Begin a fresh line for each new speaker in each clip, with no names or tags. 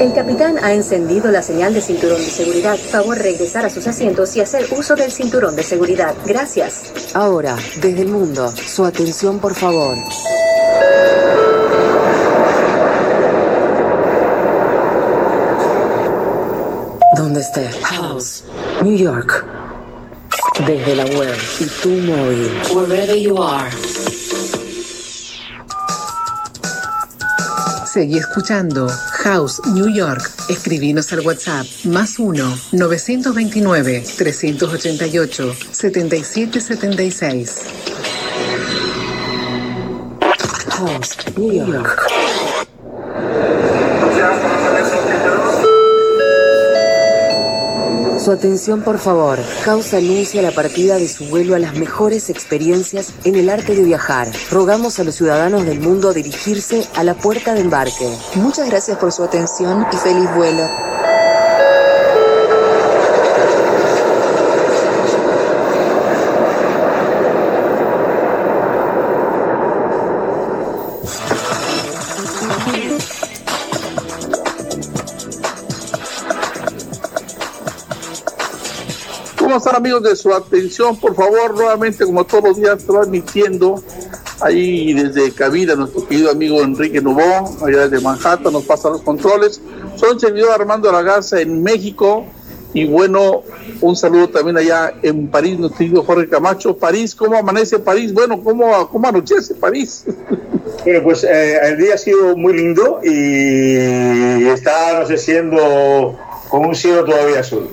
El capitán ha encendido la señal de cinturón de seguridad. Favor regresar a sus asientos y hacer uso del cinturón de seguridad. Gracias.
Ahora, desde el mundo, su atención por favor. ¿Dónde esté? House, New York. Desde la web y tu móvil. Wherever you are.
Seguí escuchando House New York. Escribinos al WhatsApp más 1-929-388-7776.
House New York. Su atención, por favor. House anuncia la partida de su vuelo a las mejores experiencias en el arte de viajar. Rogamos a los ciudadanos del mundo a dirigirse a la puerta de embarque.
Muchas gracias por su atención y feliz vuelo.
Amigos de su atención? Por favor, nuevamente, como todos los días, transmitiendo ahí desde cabina nuestro querido amigo Enrique Nubón, allá desde Manhattan, nos pasa los controles. Soy el servidor Armando Lagaza en México. Y bueno, un saludo también allá en París, nuestro querido Jorge Camacho. París, ¿cómo amanece París? Bueno, ¿cómo, cómo anochece París?
Bueno, pues eh, el día ha sido muy lindo y está anocheciendo con un cielo todavía azul.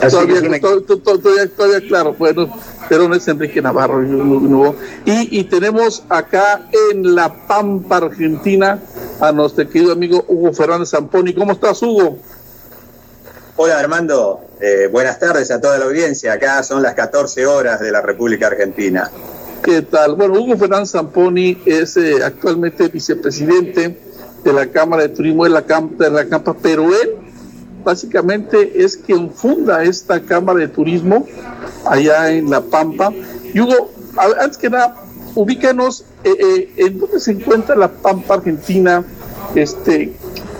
Así
todavía,
una-
to- to- to- todavía, todavía claro, bueno, pero no es Enrique Navarro. no. Y, y tenemos acá en La Pampa, Argentina, a nuestro querido amigo Hugo Fernández Zamponi. ¿Cómo estás, Hugo?
Hola Armando, Eh, buenas tardes a toda la audiencia. Acá son las 14 horas de la República Argentina.
¿Qué tal? Bueno, Hugo Fernández Zamponi es eh, actualmente vicepresidente de la Cámara de Turismo de la, Cam- de la Campa, pero él básicamente es quien funda esta Cámara de Turismo allá en La Pampa. Y Hugo, a- antes que nada, ubícanos eh, eh, en dónde se encuentra La Pampa Argentina, este,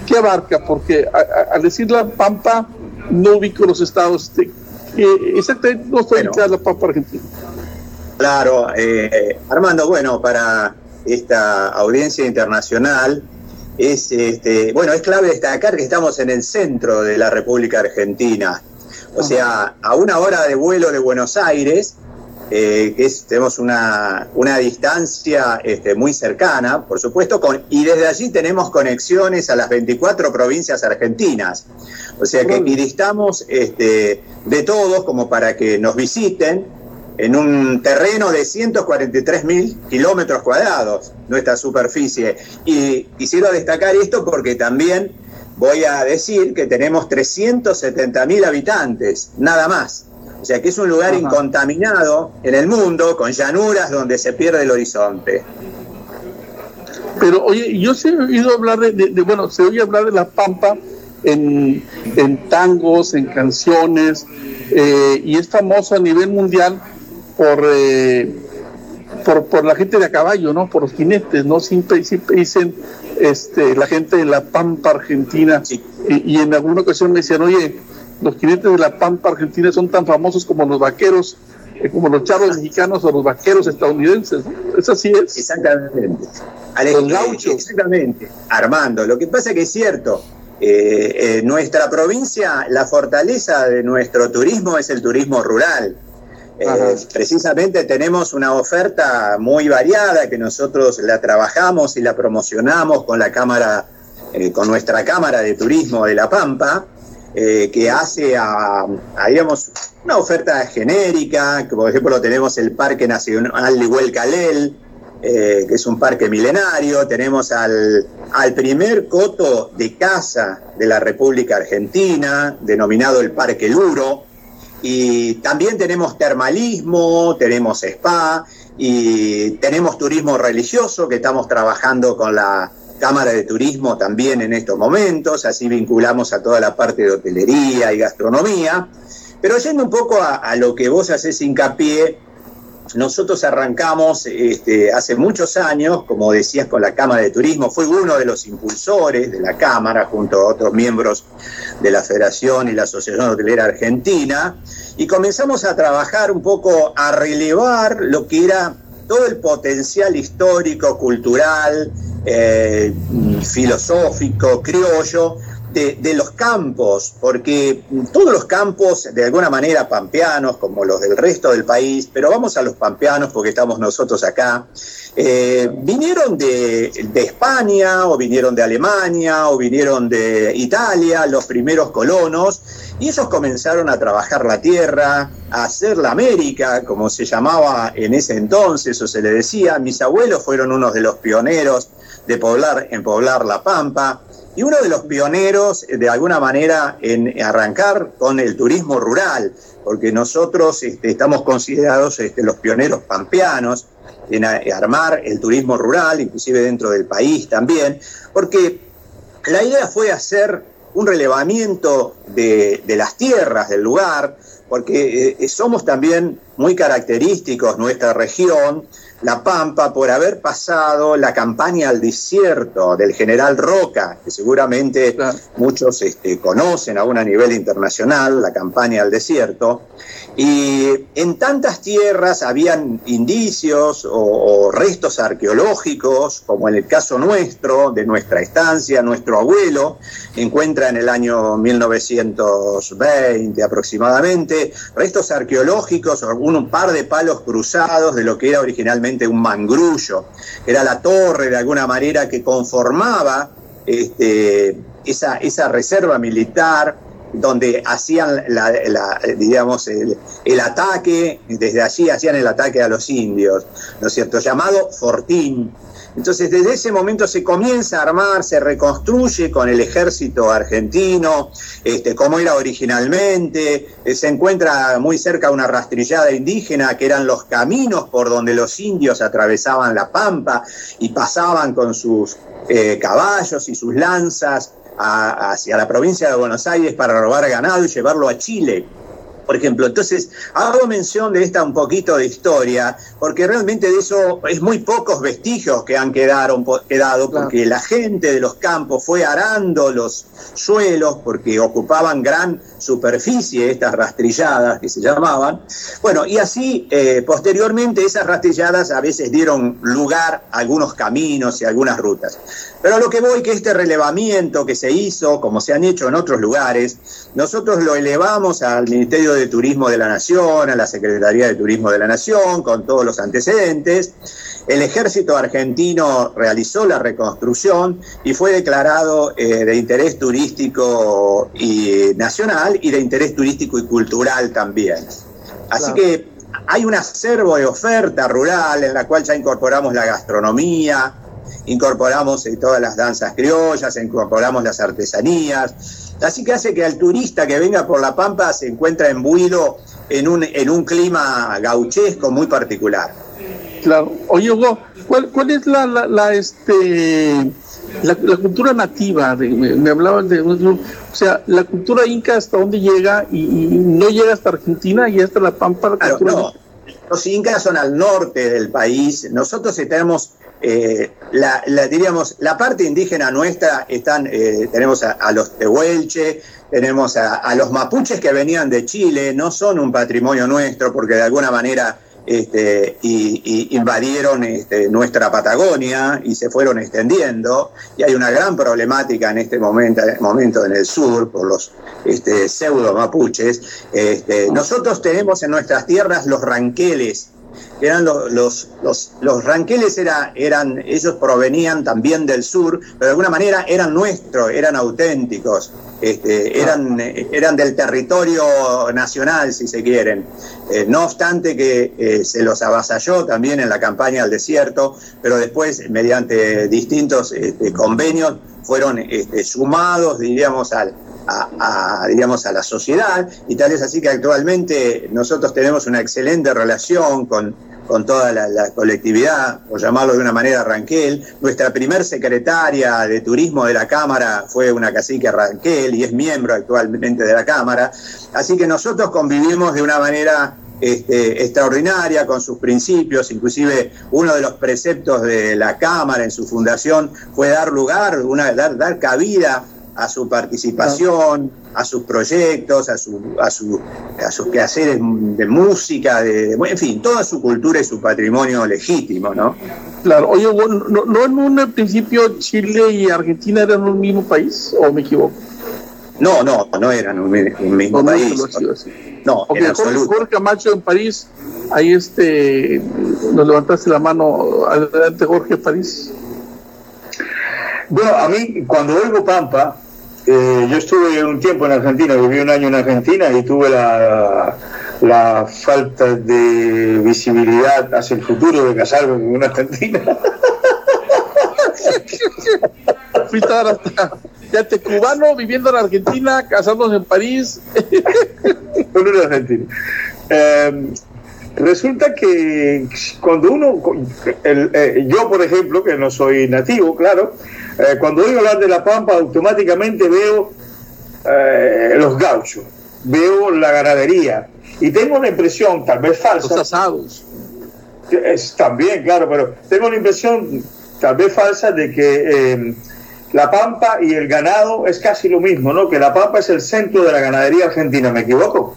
¿qué abarca? Porque a- a- al decir La Pampa no ubico los estados, este, eh, exactamente no estoy
Bueno.
ubicada La Pampa Argentina.
Claro, eh, Armando, bueno, para esta audiencia internacional es, este, bueno, es clave destacar que estamos en el centro de la República Argentina. O sea, a una hora de vuelo de Buenos Aires, eh, es- tenemos una, una distancia este, muy cercana, por supuesto, con, y desde allí tenemos conexiones a las 24 provincias argentinas. O sea que equidistamos este, de todos como para que nos visiten en un terreno de 143 mil kilómetros cuadrados, nuestra superficie. Y quisiera destacar esto porque también voy a decir que tenemos 370 mil habitantes, nada más. O sea que es un lugar
Ajá.
incontaminado en el mundo, con llanuras donde se pierde el horizonte.
Pero oye, yo sí he oído hablar de, de- de- bueno, se oye hablar de la Pampa en, en tangos, en canciones, eh, y es famoso a nivel mundial por, eh, por, por la gente de a caballo, ¿no? Por los jinetes, ¿no? Siempre, siempre dicen este, la gente de la Pampa Argentina,
Sí.
y, y en alguna ocasión me decían, oye, los jinetes de la Pampa Argentina son tan famosos como los vaqueros, eh, como los charros mexicanos o los vaqueros estadounidenses. ¿Es así es?
Exactamente. Al-
Los gauchos.
Exactamente. Armando, lo que pasa que es cierto, eh, eh, nuestra provincia, la fortaleza de nuestro turismo es el turismo rural. Eh, precisamente tenemos una oferta muy variada que nosotros la trabajamos y la promocionamos con la cámara, eh, con nuestra cámara de turismo de La Pampa, eh, que hace a, una oferta genérica, que por ejemplo tenemos el Parque Nacional de Huelcalel, eh, que es un parque milenario, tenemos al, al primer coto de caza de la República Argentina, denominado el Parque Luro, y también tenemos termalismo, tenemos spa y tenemos turismo religioso que estamos trabajando con la Cámara de Turismo también en estos momentos, así vinculamos a toda la parte de hotelería y gastronomía. Pero yendo un poco a, lo que vos haces hincapié, nosotros arrancamos este, hace muchos años, como decías, con la Cámara de Turismo, fue uno de los impulsores de la Cámara, junto a otros miembros de la Federación y la Asociación Hotelera Argentina, y comenzamos a trabajar un poco a relevar lo que era todo el potencial histórico, cultural, eh, filosófico, criollo de, los campos, porque todos los campos, de alguna manera pampeanos, como los del resto del país, pero vamos a los pampeanos porque estamos nosotros acá, eh, vinieron de, de, España o vinieron de Alemania o vinieron de Italia, los primeros colonos, y ellos comenzaron a trabajar la tierra, a hacer la América, como se llamaba en ese entonces, o se le decía. Mis abuelos fueron unos de los pioneros de poblar, en poblar la Pampa y uno de los pioneros, de alguna manera, en arrancar con el turismo rural, porque nosotros este, estamos considerados este, los pioneros pampeanos en armar el turismo rural, inclusive dentro del país también, porque la idea fue hacer un relevamiento de, las tierras del lugar, porque eh, somos también muy característicos nuestra región la Pampa por haber pasado la campaña al desierto del general Roca, que seguramente muchos este, conocen aún a nivel internacional, la campaña al desierto, y en tantas tierras habían indicios o, restos arqueológicos, como en el caso nuestro, de nuestra estancia, nuestro abuelo, encuentra en el año 1920 aproximadamente, restos arqueológicos, un par de palos cruzados de lo que era originalmente un mangrullo, era la torre de alguna manera que conformaba este, esa, esa reserva militar donde hacían, digamos, el, ataque, desde allí hacían el ataque a los indios, ¿no es cierto? Llamado Fortín. Entonces, desde ese momento se comienza a armar, se reconstruye con el ejército argentino, este, como era originalmente, eh, se encuentra muy cerca una rastrillada indígena, que eran los caminos por donde los indios atravesaban la pampa y pasaban con sus eh, caballos y sus lanzas hacia la provincia de Buenos Aires para robar ganado y llevarlo a Chile por ejemplo. Entonces, hago mención de esta un poquito de historia, porque realmente de eso es muy pocos vestigios que han quedado, quedado porque la gente de los campos fue arando los suelos, porque ocupaban gran superficie, estas rastrilladas que se llamaban. Bueno, y así, eh, posteriormente, esas rastrilladas a veces dieron lugar a algunos caminos y algunas rutas. Pero a lo que voy, que este relevamiento que se hizo, como se han hecho en otros lugares, nosotros lo elevamos al Ministerio de Turismo de la Nación, a la Secretaría de Turismo de la Nación, con todos los antecedentes. El ejército argentino realizó la reconstrucción y fue declarado eh, de interés turístico y nacional y de interés turístico y cultural también. Así que hay un acervo de oferta rural en la cual ya incorporamos la gastronomía, incorporamos eh, todas las danzas criollas, incorporamos las artesanías, así que hace que al turista que venga por La Pampa se encuentre embuido en un, en un clima gauchesco muy particular.
Claro. Oye, Hugo, ¿cuál, cuál es la, la, este, la, cultura nativa? me, hablaban de, o sea, la cultura inca hasta dónde llega y, no llega hasta Argentina y hasta La Pampa.
no. Los incas son al norte del país. Nosotros tenemos eh, la, diríamos, la parte indígena nuestra están, eh, tenemos a, los tehuelche, tenemos a, los mapuches que venían de Chile, no son un patrimonio nuestro porque de alguna manera este, y, invadieron este, nuestra Patagonia y se fueron extendiendo. Y hay una gran problemática en este momento, momento en el sur por los este, pseudo mapuches. Este, nosotros tenemos en nuestras tierras los ranqueles eran los, los, los, los ranqueles era, eran, ellos provenían también del sur, pero de alguna manera eran nuestros, eran auténticos, este, eran, eran del territorio nacional, si se quieren. Eh, no obstante que eh, se los avasalló también en la campaña al desierto, pero después, mediante distintos este, convenios, fueron este, sumados, diríamos, al, a, digamos, a la sociedad y tal es así que actualmente nosotros tenemos una excelente relación con, con toda la, colectividad, por llamarlo de una manera Ranquel. Nuestra primer secretaria de turismo de la Cámara fue una cacique Ranquel y es miembro actualmente de la Cámara. Así que nosotros convivimos de una manera este, extraordinaria con sus principios, inclusive uno de los preceptos de la Cámara en su fundación fue dar lugar, una, dar, dar cabida a su participación, a sus proyectos, a, su, a, su, a sus quehaceres de música, de, en fin, toda su cultura y su patrimonio legítimo, ¿no?
Claro, oye, ¿no, no en un principio Chile y Argentina eran un mismo país o me equivoco?
No, no, no eran un, mismo país.
No, en absoluto. Jorge Camacho en París, ahí este, nos levantaste la mano, adelante Jorge París.
Bueno, a mí cuando oigo Pampa, eh, yo estuve un tiempo en Argentina, viví un año en Argentina y tuve la, la falta de visibilidad hacia el futuro de casarme con una argentina.
ya te cubano viviendo en Argentina, casándose en París.
con una argentina. Em, resulta que cuando uno, eh, yo por ejemplo, que no soy nativo, claro, eh, cuando oigo hablar de La Pampa, automáticamente veo eh, los gauchos, veo la ganadería y tengo una impresión, tal vez falsa.
Los asados.
Es, también, claro, pero tengo una impresión, tal vez falsa, de que em, La Pampa y el ganado es casi lo mismo, ¿no? Que La Pampa es el centro de la ganadería argentina, ¿me equivoco?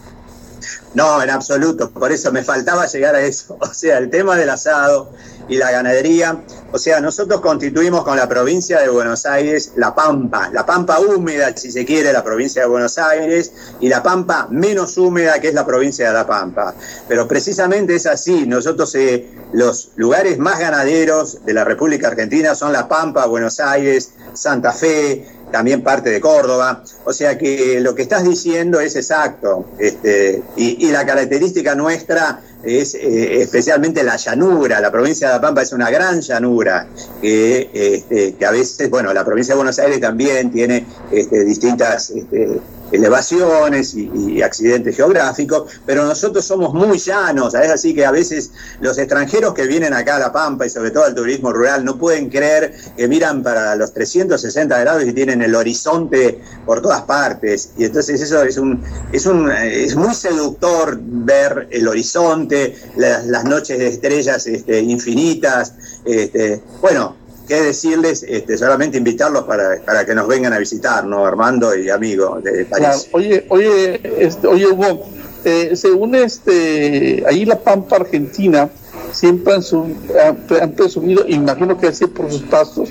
No, en absoluto, por eso me faltaba llegar a eso. O sea, el tema del asado y la ganadería, o sea, nosotros constituimos con la provincia de Buenos Aires la Pampa, la Pampa húmeda, si se quiere, la provincia de Buenos Aires, y la Pampa menos húmeda, que es la provincia de La Pampa. Pero precisamente es así, nosotros eh, los lugares más ganaderos de la República Argentina son La Pampa, Buenos Aires, Santa Fe, también parte de Córdoba. O sea que lo que estás diciendo es exacto. Este, y, la característica nuestra es eh, especialmente la llanura. La provincia de La Pampa es una gran llanura que, este, a veces, bueno, la provincia de Buenos Aires también tiene este, distintas este, elevaciones y, accidentes geográficos, pero nosotros somos muy llanos, es así que a veces los extranjeros que vienen acá a La Pampa y sobre todo al turismo rural no pueden creer que miran para los 360 grados y tienen el horizonte por todas partes, y entonces eso es un es un es muy seductor ver el horizonte, las, noches de estrellas este, infinitas, este, bueno, qué decirles, este, solamente invitarlos para, que nos vengan a visitar, ¿no? Armando y amigo de París.
Oye, oye, este, oye Hugo, eh, según este, ahí la Pampa Argentina, siempre han, presumido, imagino que así por sus pasos,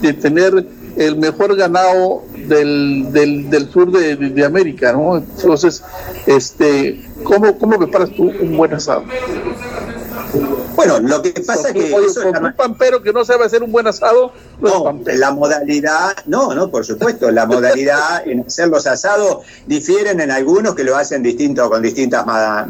de tener el mejor ganado del, del, sur de, América, ¿no? Entonces, este, ¿cómo, ¿cómo preparas tú un buen asado?
Bueno, lo que pasa es que...
un pampero que no sabe hacer un buen asado...
No, la modalidad, no, no, por supuesto, la modalidad en hacer los asados difieren en algunos que lo hacen distinto, con distintas,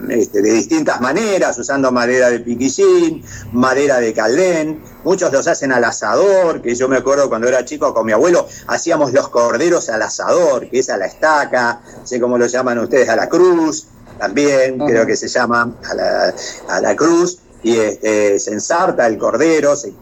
este, de distintas maneras, usando madera de piquillín, madera de caldén, muchos los hacen al asador, que yo me acuerdo cuando era chico con mi abuelo, hacíamos los corderos al asador, que es a la estaca, sé cómo lo llaman ustedes, a la cruz, también creo que se llama a la, a la cruz, y este, se ensarta el cordero, se,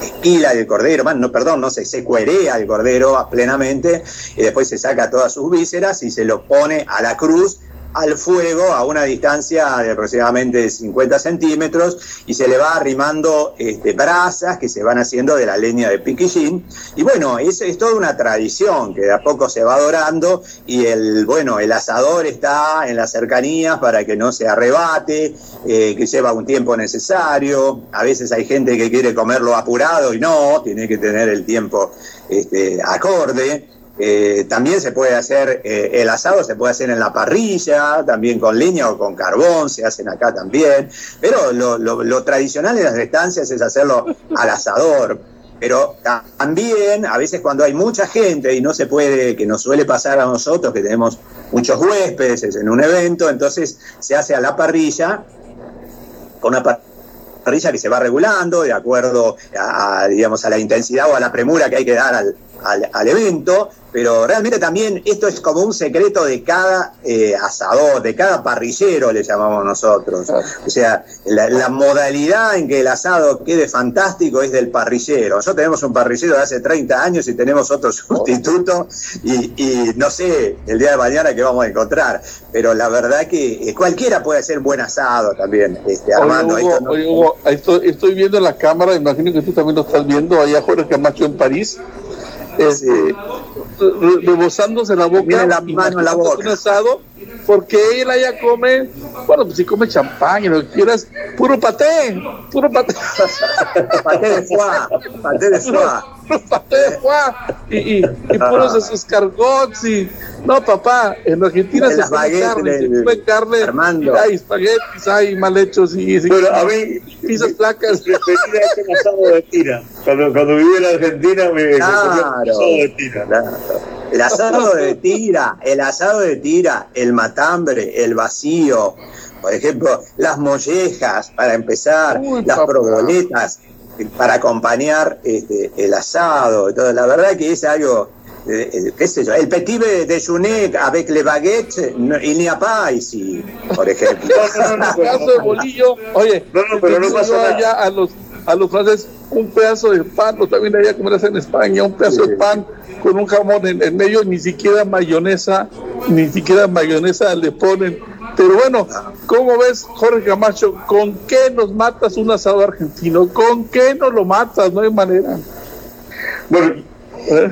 esquila el cordero, no, perdón, no se, se cuerea el cordero plenamente y después se saca todas sus vísceras y se lo pone a la cruz al fuego a una distancia de aproximadamente 50 centímetros y se le va arrimando este, brasas que se van haciendo de la leña de piquillín. Y bueno, es, es toda una tradición que de a poco se va adorando y el, bueno, el asador está en las cercanías para que no se arrebate, eh, que lleva un tiempo necesario. A veces hay gente que quiere comerlo apurado y no, tiene que tener el tiempo este, acorde. Eh, también se puede hacer, eh, el asado se puede hacer en la parrilla, también con leña o con carbón, se hacen acá también, pero lo, tradicional en las estancias es hacerlo al asador. Pero también, a veces cuando hay mucha gente y no se puede, que nos suele pasar a nosotros, que tenemos muchos huéspedes en un evento, entonces se hace a la parrilla, con una parrilla que se va regulando de acuerdo a, digamos, a la intensidad o a la premura que hay que dar al, al, al evento, pero realmente también esto es como un secreto de cada eh, asador, de cada parrillero, le llamamos nosotros. O sea, la, la modalidad en que el asado quede fantástico es del parrillero. Nosotros tenemos un parrillero de hace 30 años y tenemos otro sustituto y, y no sé el día de mañana qué vamos a encontrar, pero la verdad que eh, cualquiera puede hacer buen asado también, este, Armando.
Oye, Hugo,
esto no-
oye, Hugo, ahí estoy, estoy viendo en la cámara, imagino que tú también lo estás viendo, allá Jorge Camacho en París, este, re- rebosándose la boca,
Mira la mano en la
imaginándose
boca.
un asado, porque él allá come, bueno, pues si come champán y lo que quieras, puro paté, puro paté.
Paté de foie, paté de foie.
Puro paté de foie y, y, y puros esos escargots y no papá en Argentina
De
se come carne, se come carne
Armando.
hay espaguetis hay mal hechos y, y
Bueno, a mí,
pizzas
ese asado de tira. Cuando, cuando viví en Argentina me, me
Claro.
asado de tira.
Claro. El asado de tira, el asado de tira, el matambre, el vacío, por ejemplo, las mollejas para empezar,
Uy,
las
papá.
proboletas eh, para acompañar este, el asado. y todo. La verdad que es algo, eh, eh, qué sé yo, el petit déjeuner avec les baguettes, no, il n'y a pas ici, por ejemplo.
No, no, no,
de bolillo oye
No, no, pero no pasa nada.
allá a los a los franceses un pedazo de pan, o también allá como hacen en España, un pedazo de pan con un jamón en, en medio, ni siquiera mayonesa, ni siquiera mayonesa le ponen. Pero bueno, ¿cómo ves, Jorge Camacho? ¿Con qué nos matas un asado argentino? ¿Con qué nos lo matas? No hay manera.
Bueno,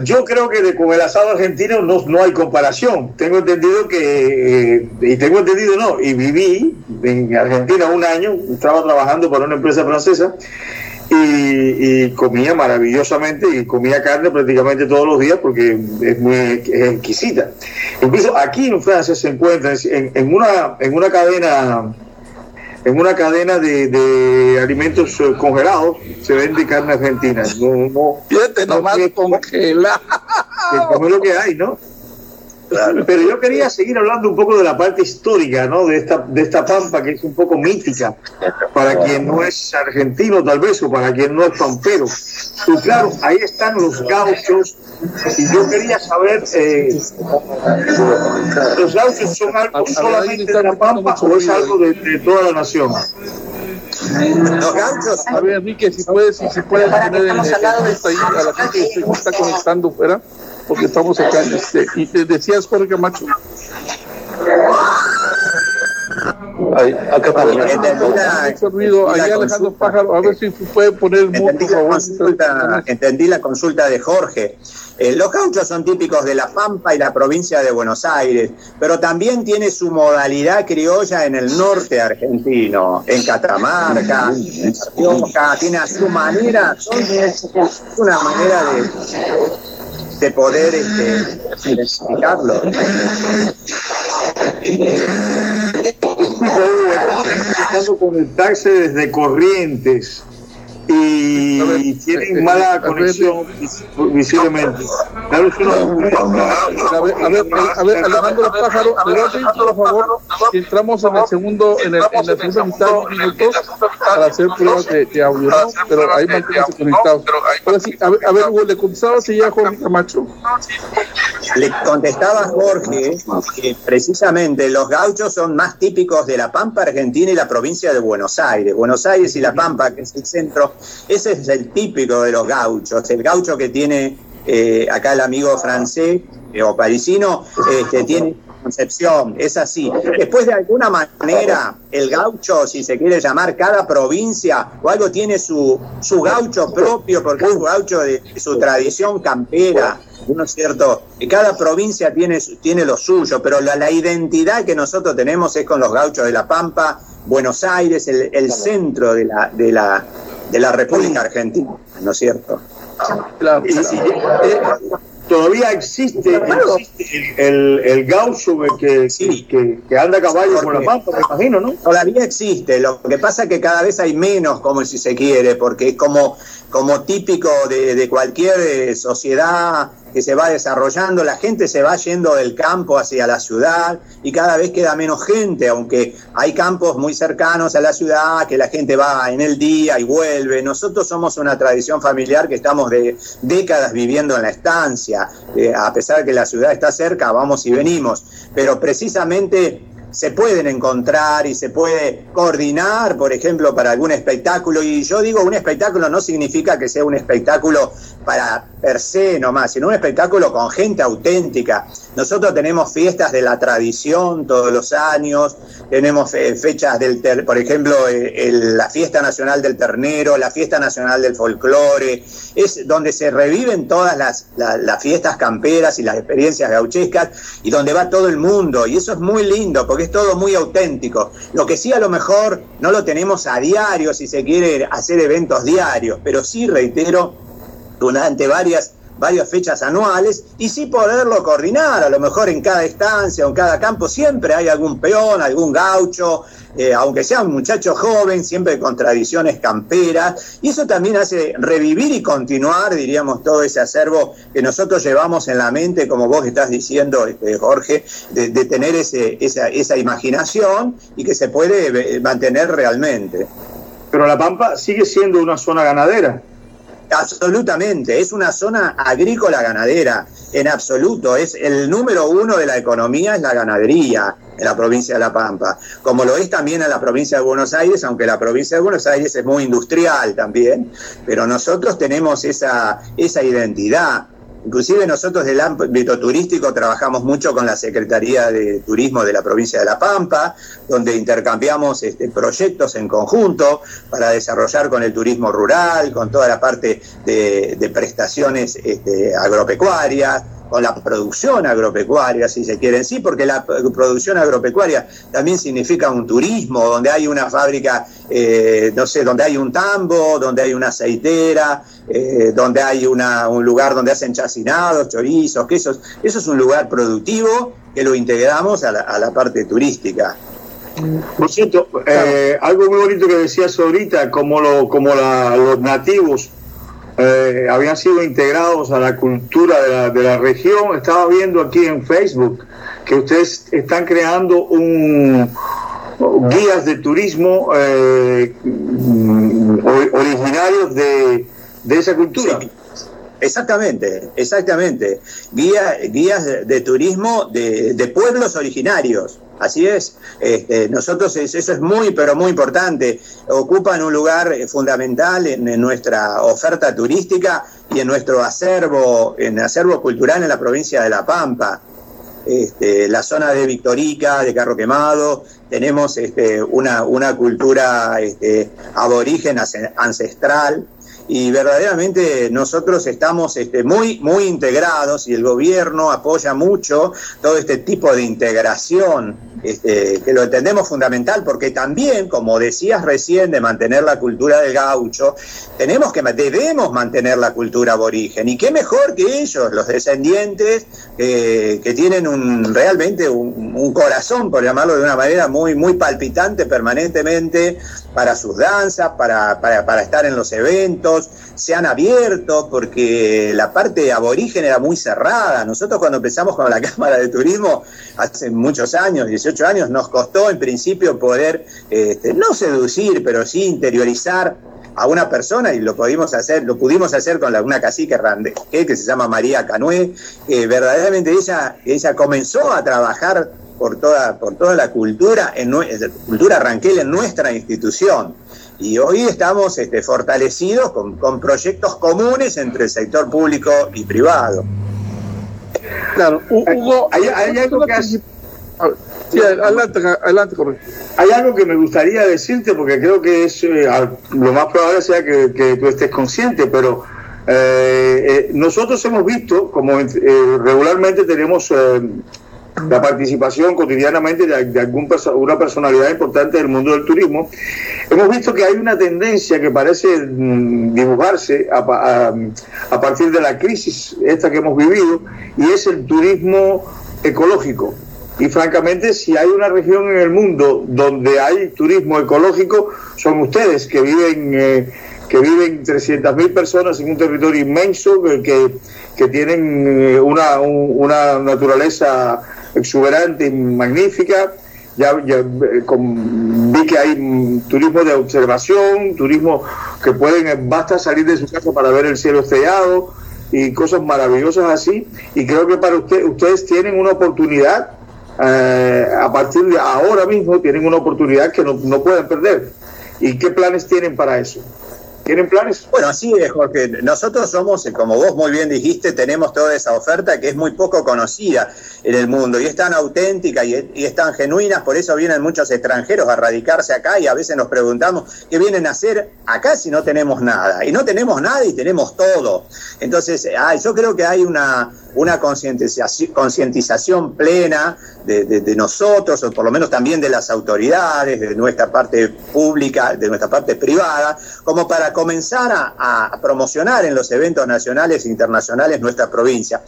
yo creo que de- con el asado argentino no, no hay comparación. Tengo entendido que, eh, y tengo entendido no, y viví en Argentina un año, estaba trabajando para una empresa francesa y, comía maravillosamente y comía carne prácticamente todos los días porque es muy es exquisita. Incluso aquí en Francia se encuentra en, en una, en una cadena en una cadena de, de alimentos eh, congelados se vende carne argentina. No, no,
Fíjate,
no
nomás
tiene-
congela.
que come lo que hay, ¿no? Pero yo quería seguir hablando un poco de la parte histórica, ¿no? De esta, de esta pampa que es un poco mítica. Para quien no es argentino tal vez o para quien no es pampero. Y claro, ahí están los gauchos. Y yo quería saber, eh, ¿los gauchos son algo solamente de la pampa o es algo de, de toda la nación?
Los gauchos.
A ver, Enrique, si puedes, si, si puedes poner el, el, texto ahí a la gente que se está conectando fuera, porque estamos acá. Este, y te decías, Jorge Camacho. Ahí, acá
la-
mucho ruido. Allá Alejandro. Pájaro, a ver si puede poner el mundo,
Entendí la, consulta, entendí la consulta de Jorge. Eh, los gauchos son típicos de La Pampa y la provincia de Buenos Aires, pero también tiene su modalidad criolla en el norte argentino, en Catamarca, en La Rioja, tiene a su manera, son una manera de, de poder este, identificarlo.
intentando conectarse desde Corrientes y
A ver,
tienen
eh,
mala
a ver,
conexión vis- visiblemente.
A ver, a ver, a ver, Alejandro Pájaro, le voy a pedir, por favor, entramos en el segundo, en, el, en la segunda mitad de minutos para hacer pruebas de, de audio, ¿no? Pero ahí manténganse conectados. Ahora sí, a ver, a ver, Hugo, le contestaba si ya Jorge Camacho.
Le contestaba Jorge que precisamente los gauchos son más típicos de la Pampa Argentina y la provincia de Buenos Aires. Buenos Aires y la Pampa, que es el centro, ese es el típico de los gauchos. El gaucho que tiene eh, acá el amigo francés eh, o parisino, este, tiene concepción, es así. Después de alguna manera, el gaucho, si se quiere llamar, cada provincia o algo tiene su, su gaucho propio, porque es un gaucho de su tradición campera. ¿no es cierto? Cada provincia tiene, su- tiene lo suyo, pero la, la identidad que nosotros tenemos es con los gauchos de La Pampa, Buenos Aires, el, el centro de la, de, la, de la República Argentina, ¿no es cierto?
Claro,
y- eh, todavía existe, existe el, el, gaucho que,
Sí.
que, que anda a caballo por la pampa, me imagino, ¿no?
Todavía existe, lo que pasa es que cada vez hay menos, como si se quiere, porque es como, como típico de, cualquier eh, sociedad que se va desarrollando, la gente se va yendo del campo hacia la ciudad y cada vez queda menos gente, aunque hay campos muy cercanos a la ciudad, que la gente va en el día y vuelve. Nosotros somos una tradición familiar que estamos de décadas viviendo en la estancia, eh, a pesar de que la ciudad está cerca, vamos y venimos, pero precisamente se pueden encontrar y se puede coordinar, por ejemplo, para algún espectáculo. Y yo digo, un espectáculo no significa que sea un espectáculo para per se nomás, sino un espectáculo con gente auténtica. Nosotros tenemos fiestas de la tradición todos los años, tenemos fechas del, por ejemplo, eh, la fiesta nacional del ternero, la fiesta nacional del folclore, es donde se reviven todas las, las fiestas camperas y las experiencias gauchescas y donde va todo el mundo. Y eso es muy lindo porque es todo muy auténtico. Lo que sí a lo mejor no lo tenemos a diario si se quiere hacer eventos diarios, pero sí reitero durante varias, varias fechas anuales y sí poderlo coordinar, a lo mejor en cada estancia o en cada campo siempre hay algún peón, algún gaucho, eh, aunque sea un muchacho joven, siempre con tradiciones camperas, y eso también hace revivir y continuar, diríamos, todo ese acervo que nosotros llevamos en la mente, como vos estás diciendo, este, Jorge, de, tener ese, esa, esa imaginación y que se puede eh, mantener realmente.
Pero La Pampa sigue siendo una zona ganadera.
Absolutamente, es una zona agrícola ganadera, en absoluto, es el número uno de la economía es la ganadería en la provincia de La Pampa, como lo es también en la provincia de Buenos Aires, aunque la provincia de Buenos Aires es muy industrial también, pero nosotros tenemos esa, esa identidad. Inclusive nosotros del ámbito turístico trabajamos mucho con la Secretaría de Turismo de la provincia de La Pampa, donde intercambiamos este, proyectos en conjunto para desarrollar con el turismo rural, con toda la parte de, prestaciones este, agropecuarias, con la producción agropecuaria, si se quiere, sí, porque la producción agropecuaria también significa un turismo, donde hay una fábrica, eh, no sé, donde hay un tambo, donde hay una aceitera, eh, donde hay una, un lugar donde hacen chacinados, chorizos, quesos. Eso es un lugar productivo que lo integramos a la, parte turística.
Por cierto, eh, algo muy bonito que decías ahorita, como, lo, como los nativos eh, habían sido integrados a la cultura de la, de la, región. Estaba viendo aquí en Facebook que ustedes están creando un guías de turismo eh, originarios de, de, esa cultura.
Exactamente, exactamente. Guía, guías de, turismo de, pueblos originarios. Así es, este, nosotros eso es muy, pero muy importante. Ocupan un lugar eh, fundamental en, nuestra oferta turística y en nuestro acervo, en acervo cultural en la provincia de La Pampa. Este, la zona de Victorica, de Carro Quemado, tenemos este, una, una cultura este, aborigen ancestral y verdaderamente nosotros estamos este, muy, muy integrados y el gobierno apoya mucho todo este tipo de integración, este, que lo entendemos fundamental, porque también, como decías recién, de mantener la cultura del gaucho, tenemos que, debemos mantener la cultura aborigen, y qué mejor que ellos, los descendientes, que tienen un, realmente un, un, corazón, por llamarlo de una manera muy, muy palpitante permanentemente para sus danzas, para, para, para estar en los eventos, se han abierto porque la parte aborigen era muy cerrada. Nosotros cuando empezamos con la Cámara de Turismo, hace muchos años, 18 años, nos costó en principio poder, este, no seducir, pero sí interiorizar a una persona y lo pudimos hacer, lo pudimos hacer con la, una cacique que se llama María Canué, que verdaderamente ella, ella comenzó a trabajar por toda, por toda la cultura, en, cultura ranquel en nuestra institución y hoy estamos este, fortalecidos con, proyectos comunes entre el sector público y privado.
Claro, Hugo, hay, algo que adelante, adelante, Hay algo que me gustaría decirte porque creo que es eh, lo más probable sea que, tú estés consciente, pero eh, eh, nosotros hemos visto, como regularmente tenemos la participación cotidianamente de, algún una personalidad importante del mundo del turismo, hemos visto que hay una tendencia que parece mm, dibujarse a, a, partir de la crisis esta que hemos vivido y es el turismo ecológico. Y francamente, si hay una región en el mundo donde hay turismo ecológico, son ustedes que viven eh, que viven 300.000 personas en un territorio inmenso, que, que tienen eh, una, una naturaleza exuberante y magnífica. Ya, ya eh, vi que hay turismo de observación, turismo que pueden, basta salir de su casa para ver el cielo estrellado y cosas maravillosas así. Y creo que para usted, ustedes tienen una oportunidad, eh, a partir de ahora mismo, tienen una oportunidad que no, no pueden perder. ¿Y qué planes tienen para eso? ¿Tienen planes?
Bueno, así es, Jorge. Nosotros somos, como vos muy bien dijiste, tenemos toda esa oferta que es muy poco conocida en el mundo y es tan auténtica y es, tan genuina, por eso vienen muchos extranjeros a radicarse acá y a veces nos preguntamos qué vienen a hacer acá si no tenemos nada. Y no tenemos nada y tenemos todo. Entonces, yo creo que hay una concientización plena de, nosotros, o por lo menos también de las autoridades, de nuestra parte pública, de nuestra parte privada, como para comenzar a, promocionar en los eventos nacionales e internacionales nuestra provincia.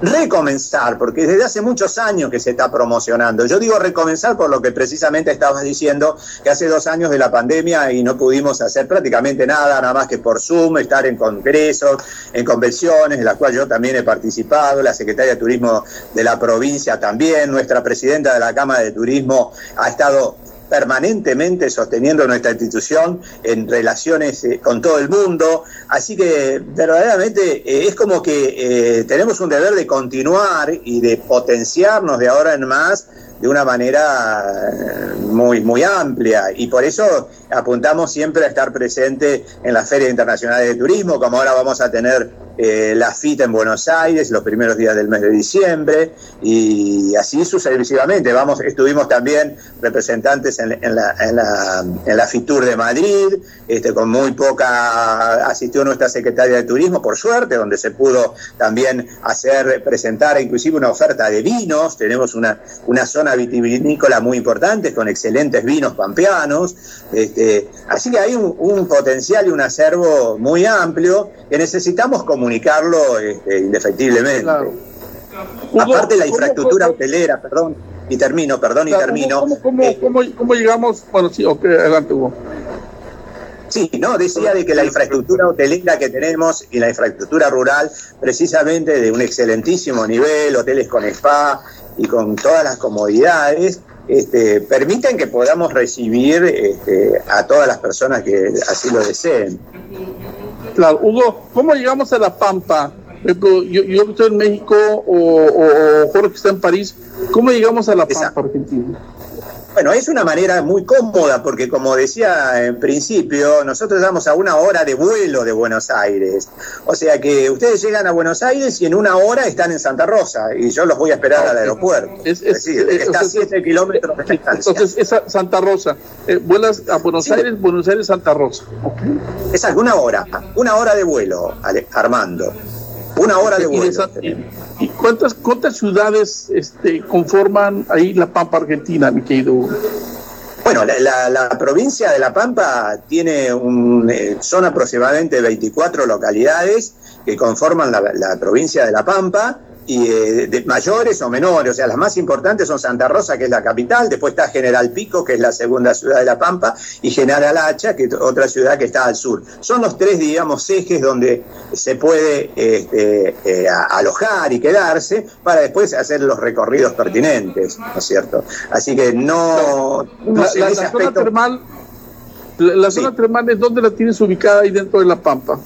Recomenzar, porque desde hace muchos años que se está promocionando. Yo digo recomenzar por lo que precisamente estabas diciendo, que hace dos años de la pandemia y no pudimos hacer prácticamente nada, nada más que por Zoom, estar en congresos, en convenciones, en las cuales yo también he participado, la Secretaria de Turismo de la provincia también, nuestra presidenta de la Cámara de Turismo ha estado permanentemente sosteniendo nuestra institución en relaciones eh, con todo el mundo. Así que verdaderamente eh, es como que eh, tenemos un deber de continuar y de potenciarnos de ahora en más de una manera muy, muy amplia y por eso apuntamos siempre a estar presente en las ferias internacionales de turismo, como ahora vamos a tener eh, la FITA en Buenos Aires los primeros días del mes de diciembre y así sucesivamente. Vamos, estuvimos también representantes en, la, en, la, en la FITUR de Madrid, este, con muy poca, asistió nuestra secretaria de Turismo, por suerte, donde se pudo también hacer, presentar inclusive una oferta de vinos. Tenemos una, una zona vitivinícola muy importante con excelentes vinos pampeanos. Este, así que hay un, un potencial y un acervo muy amplio que necesitamos comunicarlo este, indefectiblemente. Aparte la infraestructura hotelera, perdón, y termino, perdón, y termino.
Eh, ¿cómo, llegamos? Bueno, sí, ok, adelante Hugo.
Sí, no, decía de que la infraestructura hotelera que tenemos y la infraestructura rural, precisamente de un excelentísimo nivel, hoteles con spa y con todas las comodidades, este, permiten que podamos recibir este, a todas las personas que así lo deseen.
Claro, Hugo, ¿cómo llegamos a La Pampa? Yo, yo estoy en México o, o, Jorge está en París, ¿cómo llegamos a La Pampa, Argentina?
Bueno, es una manera muy cómoda porque como decía en principio, nosotros estamos a una hora de vuelo de Buenos Aires. O sea que ustedes llegan a Buenos Aires y en una hora están en Santa Rosa y yo los voy a esperar al aeropuerto. Es, decir, está a 7 kilómetros de distancia.
Entonces, es Santa Rosa. Eh, vuelas a Buenos Aires, Buenos Aires, Santa Rosa.
Exacto, una hora. Una hora de vuelo, Armando. Una hora de vuelo.
¿Y cuántas, cuántas ciudades este, conforman ahí la Pampa Argentina, mi querido?
Bueno, la, provincia de La Pampa tiene un, eh, son aproximadamente 24 localidades que conforman la provincia de La Pampa y eh, de mayores o menores, o sea, las más importantes son Santa Rosa, que es la capital, después está General Pico, que es la segunda ciudad de La Pampa, y General Hacha, que es otra ciudad que está al sur. Son los tres, digamos, ejes donde se puede este, eh, alojar y quedarse para después hacer los recorridos pertinentes, ¿no es cierto? Así que no...
la, zona termal, la, zona termal es donde la tienes ubicada ahí dentro de La Pampa.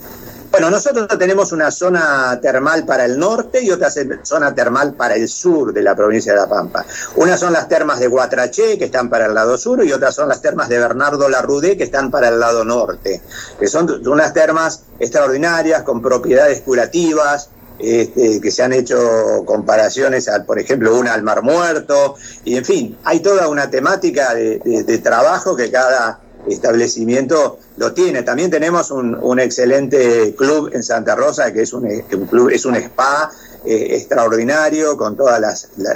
Bueno, nosotros tenemos una zona termal para el norte y otra zona termal para el sur de la provincia de La Pampa. Una son las termas de Guatraché, que están para el lado sur, y otras son las termas de Bernardo Larrudé, que están para el lado norte, que son unas termas extraordinarias, con propiedades curativas, este, que se han hecho comparaciones, al, por ejemplo, una al Mar Muerto, y en fin, hay toda una temática de trabajo que cada establecimiento lo tiene. También tenemos un, excelente club en Santa Rosa, que es un, club, es un spa eh, extraordinario con todos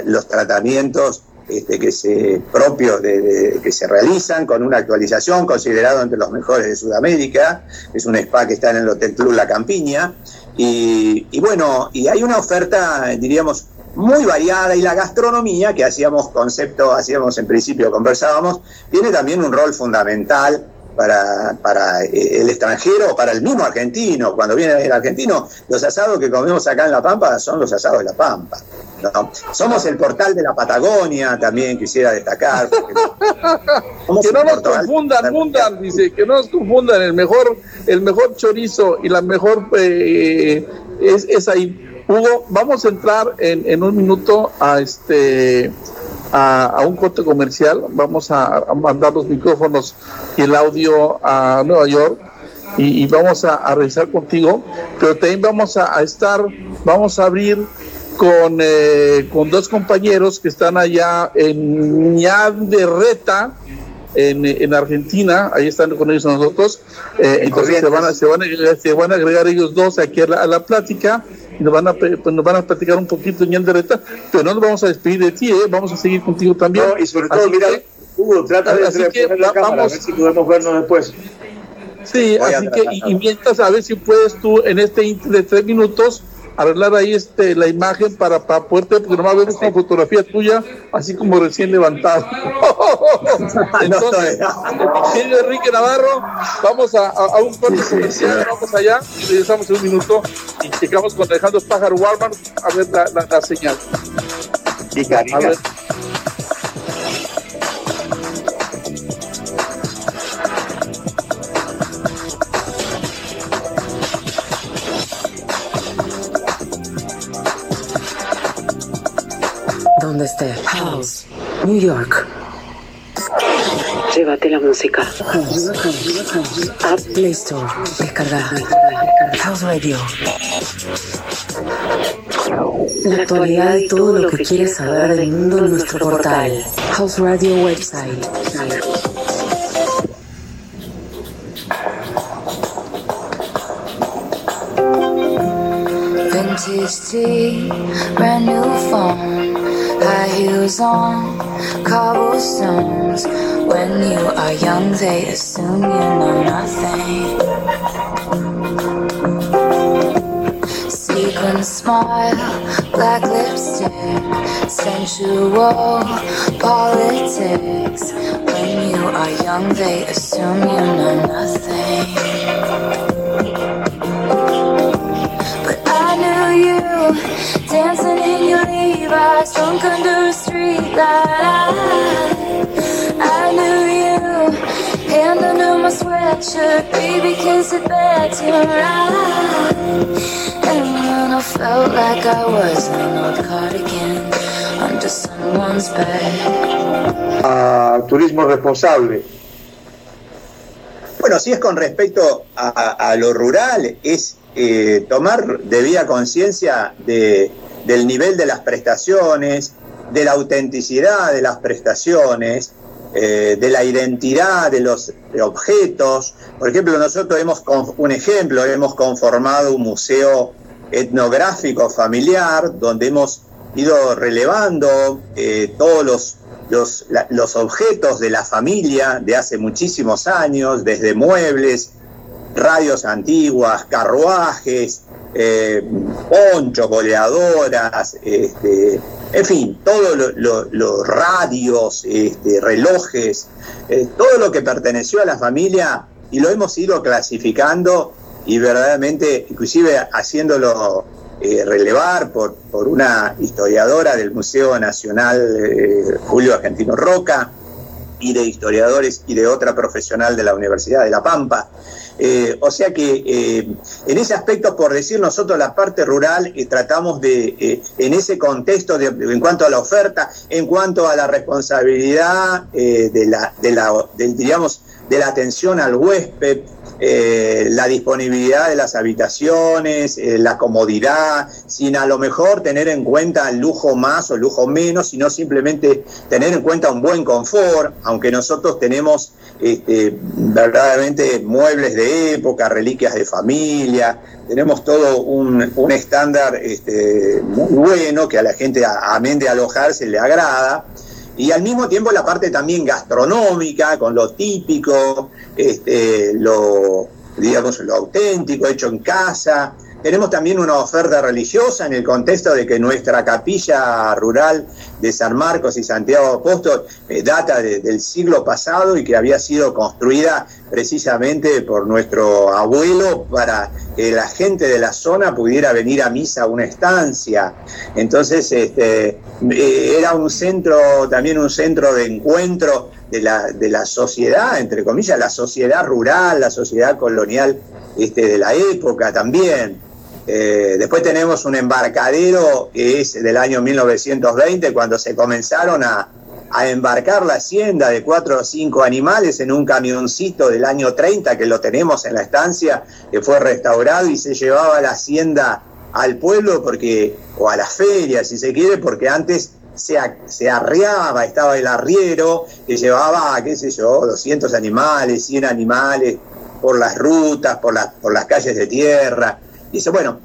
los tratamientos este, que se propios de, que se realizan con una actualización considerado entre los mejores de Sudamérica. Es un spa que está en el Hotel Club La Campiña. Y, y bueno, y hay una oferta, diríamos, muy variada y la gastronomía, que hacíamos concepto, hacíamos en principio, conversábamos, tiene también un rol fundamental para, para eh, el extranjero o para el mismo argentino. Cuando viene el argentino, los asados que comemos acá en La Pampa son los asados de La Pampa. ¿no? Somos el portal de la Patagonia, también quisiera destacar.
que no nos confundan, fundan, dice, que no nos confundan, el mejor, el mejor chorizo y la mejor eh, es, es ahí. Hugo, vamos a entrar en, en un minuto a este a, un corte comercial. Vamos a, mandar los micrófonos y el audio a Nueva York y, vamos a, revisar contigo. Pero también vamos a, estar, vamos a abrir con, eh, con dos compañeros que están allá en de Reta. En, en, Argentina, ahí están con ellos nosotros, eh, entonces se van, a, se, van a, se van a agregar ellos dos aquí a la, a la plática y nos van a, pues nos van a platicar un poquito en el de pero no nos vamos a despedir de ti, ¿eh? vamos a seguir contigo también.
y sobre todo, mira, Hugo, trata de así que, la cámara, vamos, a ver si podemos vernos después.
Sí, así que, y, mientras a ver si puedes tú en este de tres minutos arreglar ahí este la imagen para, para poderte, porque nomás vemos una fotografía tuya, así como recién levantado. Entonces, Enrique Navarro, vamos a, a, un corte comercial, vamos allá y regresamos en un minuto y llegamos con Alejandro Pájaro Warman a ver la, la, la señal.
Y a ver.
Donde esté. House, New York.
Llévate la música.
App Play Store. Descarga. House Radio. La actualidad y todo lo que quieres saber del mundo en nuestro portal. House Radio website. Vintage tea, brand new phone. High heels on cobblestones. When you are young, they assume you know nothing. Sequin smile, black lipstick, sensual politics. When you are young, they assume you know nothing. But I knew you Dancing in your Levi's, drunk under a street light. I knew you, hand under my sweatshirt, baby, kiss it back to right. And then I felt like I was in an old cardigan under someone's bed.
Uh, turismo responsable.
Bueno, si es con respecto a, a lo rural, es eh, tomar debida conciencia de, del nivel de las prestaciones, de la autenticidad de las prestaciones, eh, de la identidad de los objetos. Por ejemplo, nosotros hemos, un ejemplo, hemos conformado un museo etnográfico familiar donde hemos ido relevando eh, todos los, los, los objetos de la familia de hace muchísimos años, desde muebles, radios antiguas, carruajes, eh, goleadoras, este, en fin, todos los radios, este, relojes, eh, todo lo que perteneció a la familia y lo hemos ido clasificando y verdaderamente, inclusive haciéndolo eh, relevar por, por, una historiadora del Museo Nacional, Julio Argentino Roca, y de historiadores y de otra profesional de la Universidad de La Pampa. Eh, o sea que eh, en ese aspecto, por decir nosotros la parte rural, eh, tratamos de, en ese contexto, de, en cuanto a la oferta, en cuanto a la responsabilidad de la, de la diríamos, de la atención al huésped, eh, la disponibilidad de las habitaciones, eh, la comodidad, sin a lo mejor tener en cuenta el lujo más o lujo menos, sino simplemente tener en cuenta un buen confort, aunque nosotros tenemos este, verdaderamente muebles de época, reliquias de familia, tenemos todo un, estándar este, muy bueno que a la gente, amén de alojarse, le agrada y al mismo tiempo la parte también gastronómica, con lo típico, este, lo, digamos, lo auténtico, hecho en casa, tenemos también una oferta religiosa en el contexto de que nuestra capilla rural de San Marcos y Santiago Apóstol eh, data de- del siglo pasado y que había sido construida precisamente por nuestro abuelo para que la gente de la zona pudiera venir a misa a una estancia. Entonces, este, eh, era un centro, también un centro de encuentro de la, de la sociedad, entre comillas, la sociedad rural, la sociedad colonial este, de la época también. Eh, después tenemos un embarcadero que es del año 1920, cuando se comenzaron a, a embarcar la hacienda de cuatro o cinco animales en un camioncito del año 30, que lo tenemos en la estancia, que fue restaurado y se llevaba la hacienda al pueblo porque o a las ferias, si se quiere, porque antes se, a- se arriaba, estaba el arriero que llevaba, qué sé yo, 200 animales, 100 animales por las rutas, por, las por las calles de tierra. Y eso, bueno,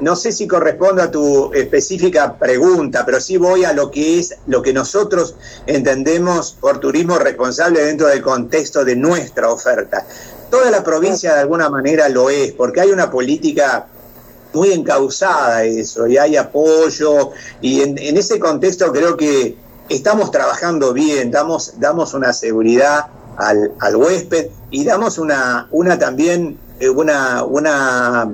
no sé si corresponde a tu específica pregunta, pero sí voy a lo que es lo que nosotros entendemos por turismo responsable dentro del contexto de nuestra oferta. Toda la provincia de alguna manera lo es, porque hay una política muy encausada a eso y hay apoyo y en, en ese contexto creo que estamos trabajando bien, damos, damos una seguridad al, al huésped y damos una, una también eh, una, una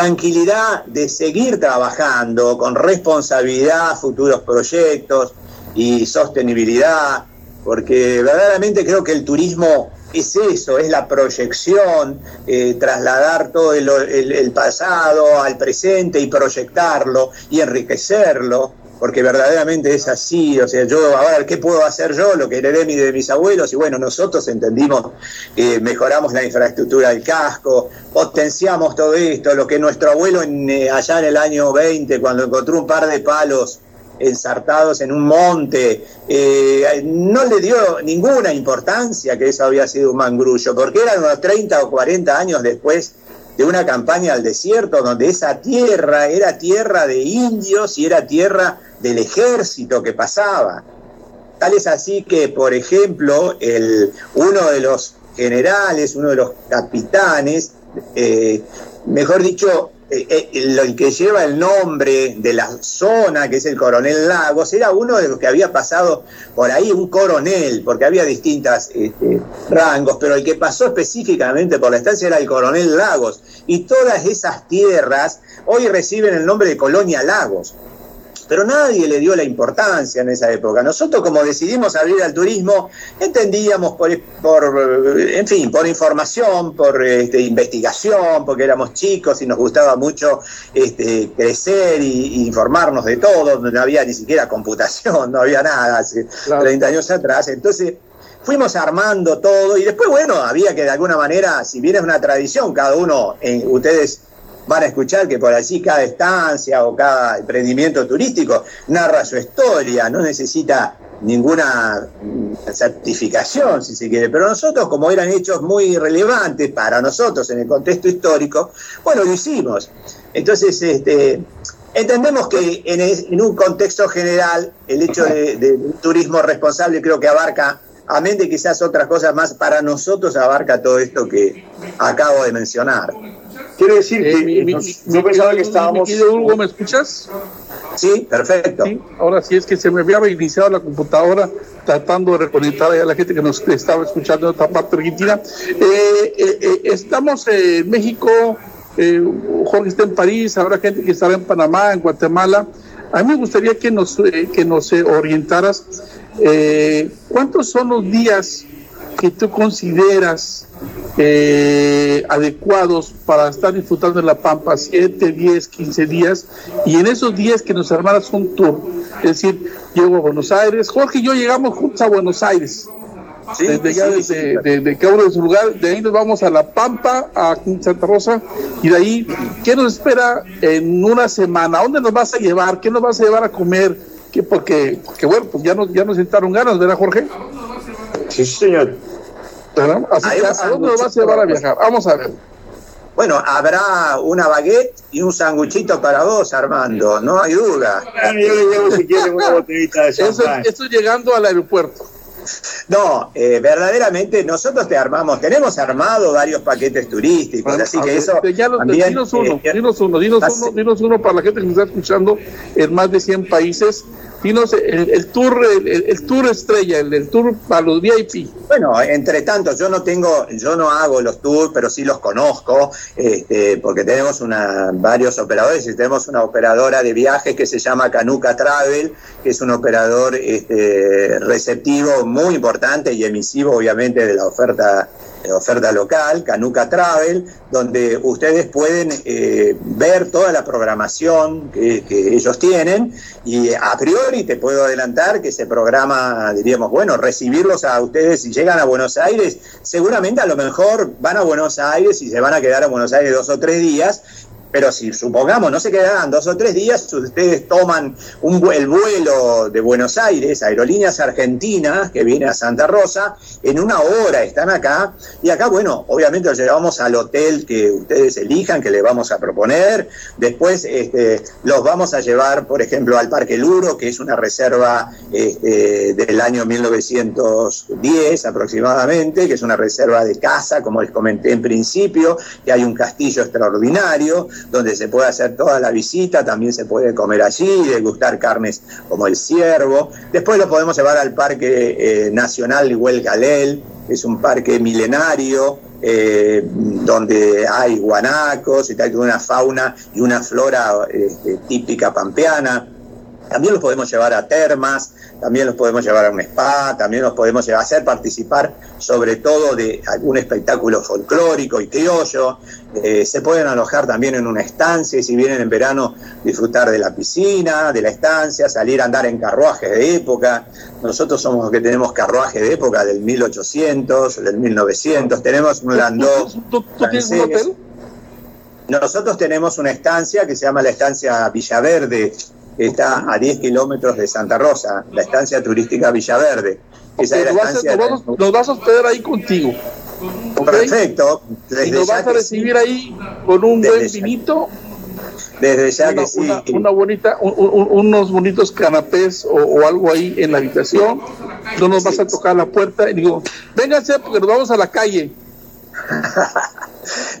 tranquilidad de seguir trabajando con responsabilidad futuros proyectos y sostenibilidad, porque verdaderamente creo que el turismo es eso, es la proyección, eh, trasladar todo el- el pasado al presente y proyectarlo y enriquecerlo, porque verdaderamente es así, o sea, yo ahora, ¿qué puedo hacer yo? Lo que heredé de mis abuelos, y bueno, nosotros entendimos, eh, mejoramos la infraestructura del casco, potenciamos todo esto, lo que nuestro abuelo en, eh, allá en el año 20, cuando encontró un par de palos ensartados en un monte, eh, no le dio ninguna importancia que eso había sido un mangrullo, porque eran unos 30 o 40 años después de una campaña al desierto donde esa tierra era tierra de indios y era tierra del ejército que pasaba. Tal es así que, por ejemplo, el, uno de los generales, uno de los capitanes, eh, mejor dicho, eh, eh, el, que lleva el nombre de la zona, que es el coronel Lagos, era uno de los que había pasado por ahí, un coronel, porque había distintos rangos, pero el que pasó específicamente por la estancia era el coronel Lagos. Y todas esas tierras hoy reciben el nombre de Colonia Lagos pero nadie le dio la importancia en esa época. Nosotros como decidimos abrir al turismo, entendíamos por, por en fin, por información, por este, investigación, porque éramos chicos y nos gustaba mucho este, crecer y, y informarnos de todo, no había ni siquiera computación, no había nada hace
Claro.
30 años atrás. Entonces fuimos armando todo y después, bueno, había que de alguna manera, si bien es una tradición, cada uno, eh, ustedes van a escuchar que por allí cada estancia o cada emprendimiento turístico narra su historia, no necesita ninguna certificación, si se quiere, pero nosotros, como eran hechos muy relevantes para nosotros en el contexto histórico, bueno, lo hicimos. Entonces, este, entendemos que en, un contexto general, el hecho de, de un turismo responsable creo que abarca, amén de quizás otras cosas más, para nosotros abarca todo esto que acabo de mencionar.
Quiere decir que
Eh, mi- mi-
nos-
mi-
yo pensaba que estábamos...
Hugo, ¿me escuchas?
Sí, perfecto.
Sí, ahora sí es que se me había reiniciado la computadora tratando de reconectar a la gente que nos estaba escuchando en otra parte de Argentina. Eh, eh, estamos en México, eh, Jorge está en París, habrá gente que estará en Panamá, en Guatemala. A mí me gustaría que nos, que nos orientaras eh, cuántos son los días que tú consideras eh, adecuados para estar disfrutando en La Pampa, 7, 10, 15 días, y en esos días que nos armaras un tour. Es decir, llego a Buenos Aires, Jorge y yo llegamos juntos a Buenos Aires,
Sí,
desde
sí,
desde
sí.
de, de cada uno de su lugar, de ahí nos vamos a La Pampa, a Santa Rosa, y de ahí, ¿qué nos espera en una semana? ¿A dónde nos vas a llevar? ¿Qué nos vas a llevar a comer? ¿Qué? Porque, porque bueno, pues ya nos, ya nos sentaron ganas, ¿verdad, Jorge?
Sí, señor.
Que,
vas
¿a dónde nos vas a llevar a viajar? Vamos a ver.
Bueno, habrá una baguette y un sanguchito para vos, Armando, no hay duda.
Yo le llevo si quieren una botellita de
Eso, esto llegando al aeropuerto.
No, eh, verdaderamente nosotros te armamos, tenemos armado varios paquetes turísticos, así que eso
Ya lo-
también,
dinos uno,
eh,
dinos uno, dinos uno, dinos uno para la gente que nos está escuchando en más de 100 países. Dinos el, el tour, el, tour estrella, el, el tour para los VIP.
Bueno, entre tanto, yo no tengo, yo no hago los tours, pero sí los conozco, este, porque tenemos una, varios operadores y tenemos una operadora de viajes que se llama Canuca Travel, que es un operador este, receptivo muy importante y emisivo, obviamente, de la oferta oferta local, Canuca Travel, donde ustedes pueden eh, ver toda la programación que, que ellos tienen y a priori te puedo adelantar que ese programa, diríamos, bueno, recibirlos a ustedes si llegan a Buenos Aires, seguramente a lo mejor van a Buenos Aires y se van a quedar a Buenos Aires dos o tres días, pero si supongamos no se quedarán dos o tres días, ustedes toman un, el vuelo de Buenos Aires, Aerolíneas Argentinas, que viene a Santa Rosa, en una hora están acá, y acá, bueno, obviamente los llevamos al hotel que ustedes elijan, que les vamos a proponer, después este, los vamos a llevar, por ejemplo, al Parque Luro, que es una reserva este, del año 1910 aproximadamente, que es una reserva de casa, como les comenté en principio, que hay un castillo extraordinario, donde se puede hacer toda la visita, también se puede comer allí, degustar carnes como el ciervo. Después lo podemos llevar al Parque eh, Nacional Huelgalel, que es un parque milenario, eh, donde hay guanacos y toda una fauna y una flora este, típica pampeana. También los podemos llevar a termas, también los podemos llevar a un spa, también los podemos llevar hacer participar sobre todo de algún espectáculo folclórico y criollo. Eh, se pueden alojar también en una estancia y si vienen en verano disfrutar de la piscina, de la estancia, salir a andar en carruajes de época. Nosotros somos los que tenemos carruajes de época del 1800, del 1900, tenemos un landó.
¿Tú, tú tienes un
francés.
hotel?
Nosotros tenemos una estancia que se llama la estancia Villaverde, está a 10 kilómetros de Santa Rosa, la estancia turística Villaverde. Esa es la
Nos vas, a, vas- vas hospedar ahí contigo.
Perfecto.
Y
Desde ya
vas a recibir
sí,
ahí con un buen vinito,
desde ya
una,
que sí.
una- una bonita, un- un- unos bonitos canapés o, o algo ahí en la habitación. No nos vas a tocar la puerta y digo, vénganse porque nos vamos a la calle.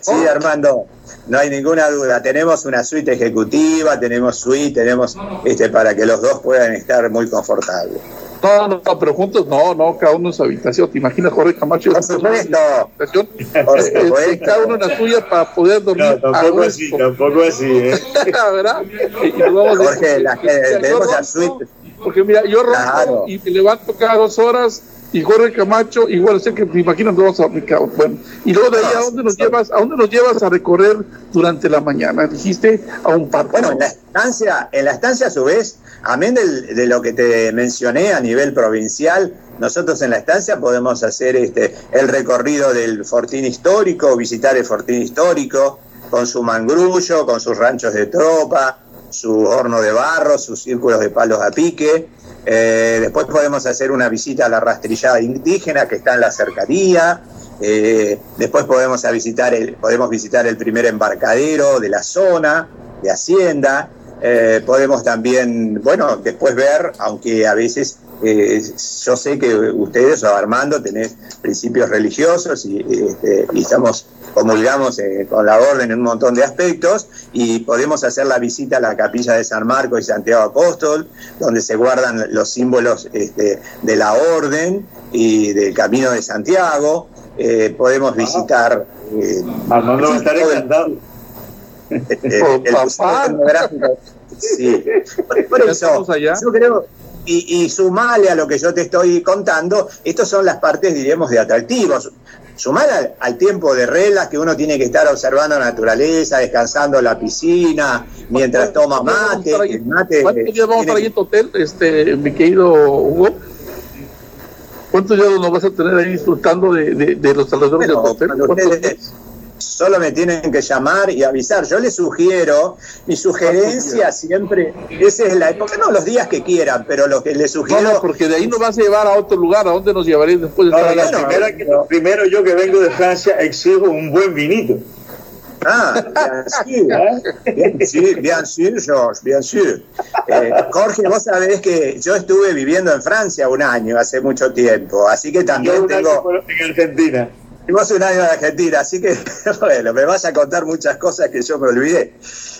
Sí, Armando, no hay ninguna duda. Tenemos una suite ejecutiva, tenemos suite, tenemos este para que los dos puedan estar muy confortables.
No, no, no, pero juntos no, no, cada uno en su habitación. ¿Te imaginas Jorge Camacho?
Por supuesto.
habitación?
Por
Eh, eh,
supuesto.
cada uno en la suya para poder dormir
No,
a
tampoco así, tampoco así, ¿eh?
¿verdad? Y vamos a-
Jorge, la que-
yo
tenemos la suite.
Porque mira, yo ronco
Claro.
y me levanto cada dos horas y Jorge Camacho, igual sé que me imagino que vamos a bueno, y luego de ahí a dónde nos llevas, a dónde nos llevas a recorrer durante la mañana, dijiste a un parque.
Bueno, en la estancia, en la estancia a su vez, amén del- de lo que te mencioné a nivel provincial, nosotros en la estancia podemos hacer este el recorrido del fortín histórico, visitar el fortín histórico, con su mangrullo, con sus ranchos de tropa, su horno de barro, sus círculos de palos a pique. Eh, después podemos hacer una visita a la rastrillada indígena que está en la cercanía. Eh, después podemos visitar podemos visitar el primer embarcadero de la zona, de Hacienda. Eh, podemos también, bueno, después ver, aunque a veces eh, yo sé que ustedes o Armando tenés principios religiosos y, este, y estamos comulgamos eh, con la orden en un montón de aspectos y podemos hacer la visita a la capilla de San Marcos y Santiago Apóstol, donde se guardan los símbolos este, de la orden y del Camino de Santiago. Eh, podemos visitar eh,
Armando va a estar encantado.
Eh,
Por
el Museo
papá.
Etnográfico. Sí. Por, por
Ya
eso,
allá.
yo creo, y, y sumale a lo que yo te estoy contando, estas son las partes, diríamos, de atractivos. Sumar al, al tiempo de reglas que uno tiene que estar observando la naturaleza, descansando en la piscina, mientras toma mate. el mate
¿Cuántos días vamos a estar ahí en tu hotel, este, mi querido Hugo? ¿Cuántos días nos vas a tener ahí disfrutando de, de, de los alrededores
Bueno,
de tu hotel?
Solo me tienen que llamar y avisar. Yo les sugiero, mi sugerencia siempre, esa es la época, no los días que quieran, pero lo que les
No,
sugiero.
no, porque de ahí nos vas a llevar a otro lugar. ¿A dónde nos llevaréis después de
No, la primera que- primero yo que vengo de Francia exijo un buen vinito.
Ah, bien sûr, bien bien George, bien sûr. Eh, Jorge, vos sabés que yo estuve viviendo en Francia un año, hace mucho tiempo, así que
Yo
también
un
tengo...
en Argentina.
Y vos un año en Argentina, así que, bueno, me vas a contar muchas cosas que yo me olvidé.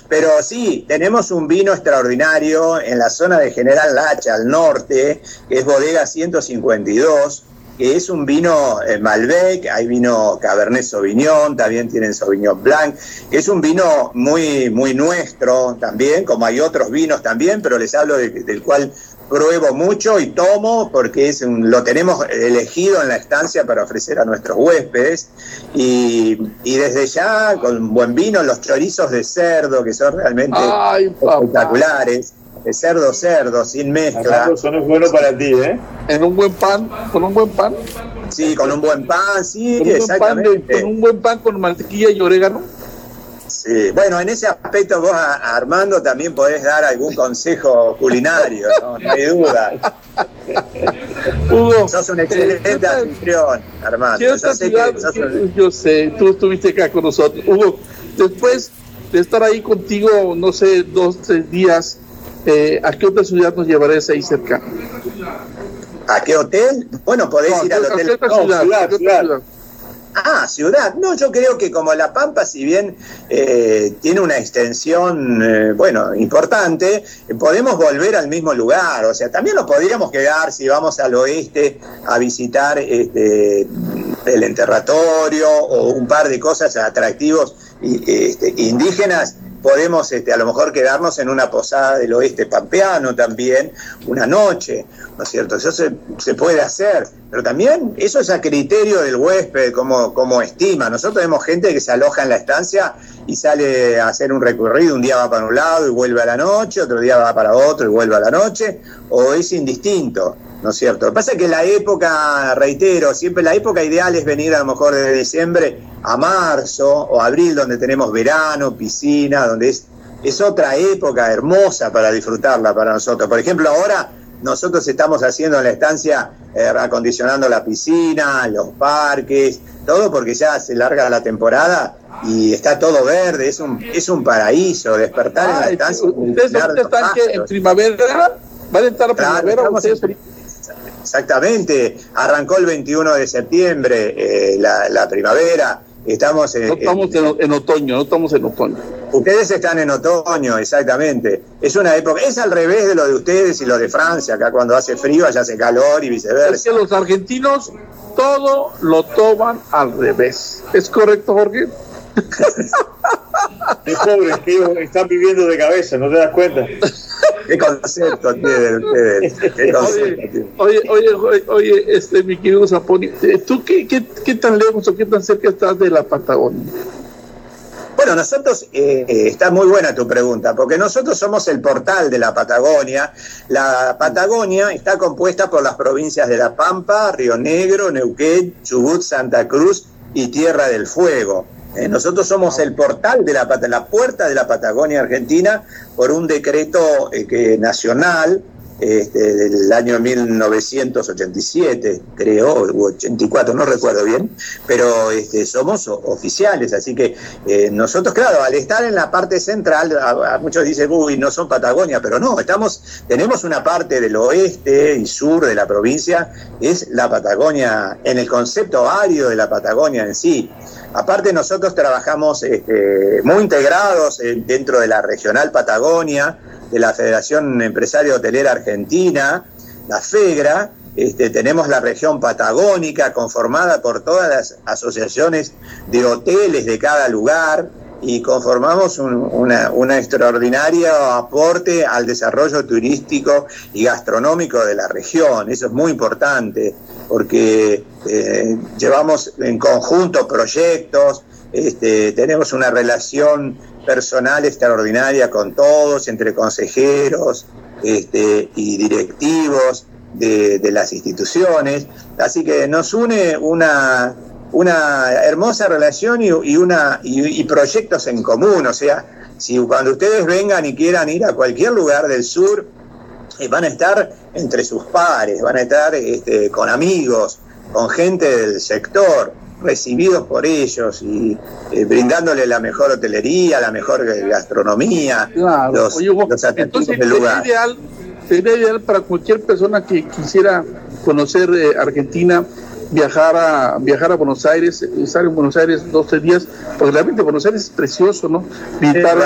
Pero sí, tenemos un vino extraordinario en la zona de General Lacha, al norte, que es Bodega 152, que es un vino eh, Malbec, hay vino Cabernet Sauvignon, también tienen Sauvignon Blanc, que es un vino muy, muy nuestro también, como hay otros vinos también, pero les hablo de- del cual pruebo mucho y tomo porque es un- lo tenemos elegido en la estancia para ofrecer a nuestros huéspedes. Y, y desde ya con buen vino los chorizos de cerdo que son realmente
Ay,
espectaculares. De cerdo cerdo sin mezcla.
Eso no es bueno para ti, ¿eh?
En un buen pan, con un buen pan,
sí con un buen pan sí
con un buen pan, de-
exactamente.
con un buen pan con mantequilla y orégano.
Sí, bueno, en ese aspecto vos, a- Armando, también podés dar algún consejo culinario, no, no hay duda.
Hugo,
Sos un
eh,
excelente anfitrión, Armando. Yo sé
ciudad,
que sos un-
yo sé, tú estuviste acá con nosotros. Hugo, después de estar ahí contigo, no sé, dos, tres días, eh, ¿a qué otra ciudad nos llevarás ahí cerca?
¿A qué hotel? Bueno, podés
No,
ir al
¿a qué
hotel.
otra
No,
ciudad?
ciudad,
¿A qué otra
ciudad.
Ah, ciudad. No, yo creo que como La Pampa, si bien eh, tiene una extensión, eh, bueno, importante, podemos volver al mismo lugar. O sea, también nos podríamos quedar si vamos al oeste a visitar este, el enterratorio o un par de cosas atractivos este, indígenas. Podemos este, a lo mejor quedarnos en una posada del oeste pampeano también, una noche, ¿no es cierto? Eso se, puede hacer, pero también eso es a criterio del huésped, como, como estima. Nosotros tenemos gente que se aloja en la estancia y sale a hacer un recorrido, un día va para un lado y vuelve a la noche, otro día va para otro y vuelve a la noche, o es indistinto. ¿No es cierto? Lo que pasa es que la época, reitero, siempre la época ideal es venir a lo mejor de diciembre a marzo o abril, donde tenemos verano, piscina, donde es, es otra época hermosa para disfrutarla para nosotros. Por ejemplo, ahora nosotros estamos haciendo en la estancia, eh, acondicionando la piscina, los parques, todo porque ya se larga la temporada y está todo verde, es un, es un paraíso, despertar en la estancia.
¿Ustedes están en primavera? ¿Van a entrar a
Claro,
primavera ustedes
en- Exactamente, arrancó el 21 de septiembre eh, la, la primavera, estamos en,
No estamos en, en otoño, no estamos en otoño.
Ustedes están en otoño, exactamente. Es una época, es al revés de lo de ustedes y lo de Francia, acá cuando hace frío allá hace calor y
Es
viceversa.
que los argentinos todo lo toman al revés. ¿Es correcto, Jorge?
Qué pobres que ellos están viviendo de cabeza, ¿no te das cuenta?
¿Qué concepto tienen ustedes? ¿Qué concepto
Oye,
tienen?
oye, oye, oye, oye, este, mi querido Zaponi, eh, ¿tú qué, qué, qué tan lejos o qué tan cerca estás de la Patagonia?
Bueno, nosotros, eh, eh, está muy buena tu pregunta, porque nosotros somos el portal de la Patagonia. La Patagonia está compuesta por las provincias de La Pampa, Río Negro, Neuquén, Chubut, Santa Cruz y Tierra del Fuego. Eh, nosotros somos el portal de la, la puerta de la Patagonia Argentina por un decreto eh, que, nacional este, del año 1987, creo, u 84, no recuerdo bien, pero este, somos oficiales, así que eh, nosotros, claro, al estar en la parte central, muchos dicen, uy, no son Patagonia, pero no, estamos, tenemos una parte del oeste y sur de la provincia, es la Patagonia, en el concepto árido de la Patagonia en sí. Aparte nosotros trabajamos este, muy integrados eh, dentro de la regional Patagonia, de la Federación Empresaria Hotelera Argentina, la FEGRA, este, tenemos la región patagónica conformada por todas las asociaciones de hoteles de cada lugar y conformamos un una, una extraordinario aporte al desarrollo turístico y gastronómico de la región. Eso es muy importante porque eh, llevamos en conjunto proyectos, este, tenemos una relación personal extraordinaria con todos, entre consejeros este, y directivos de, de las instituciones. Así que nos une una, una hermosa relación y, y una, y, y proyectos en común. O sea, si cuando ustedes vengan y quieran ir a cualquier lugar del sur, eh, van a estar entre sus pares, van a estar este, con amigos, con gente del sector, recibidos por ellos y eh, brindándole la mejor hotelería, la mejor gastronomía,
Claro.
los,
Oye, Hugo,
los
entonces
del
sería
lugar.
ideal, sería ideal para cualquier persona que quisiera conocer eh, Argentina, viajar a viajar a Buenos Aires, estar en Buenos Aires dos tres días, porque realmente Buenos Aires es precioso, ¿no? Visitar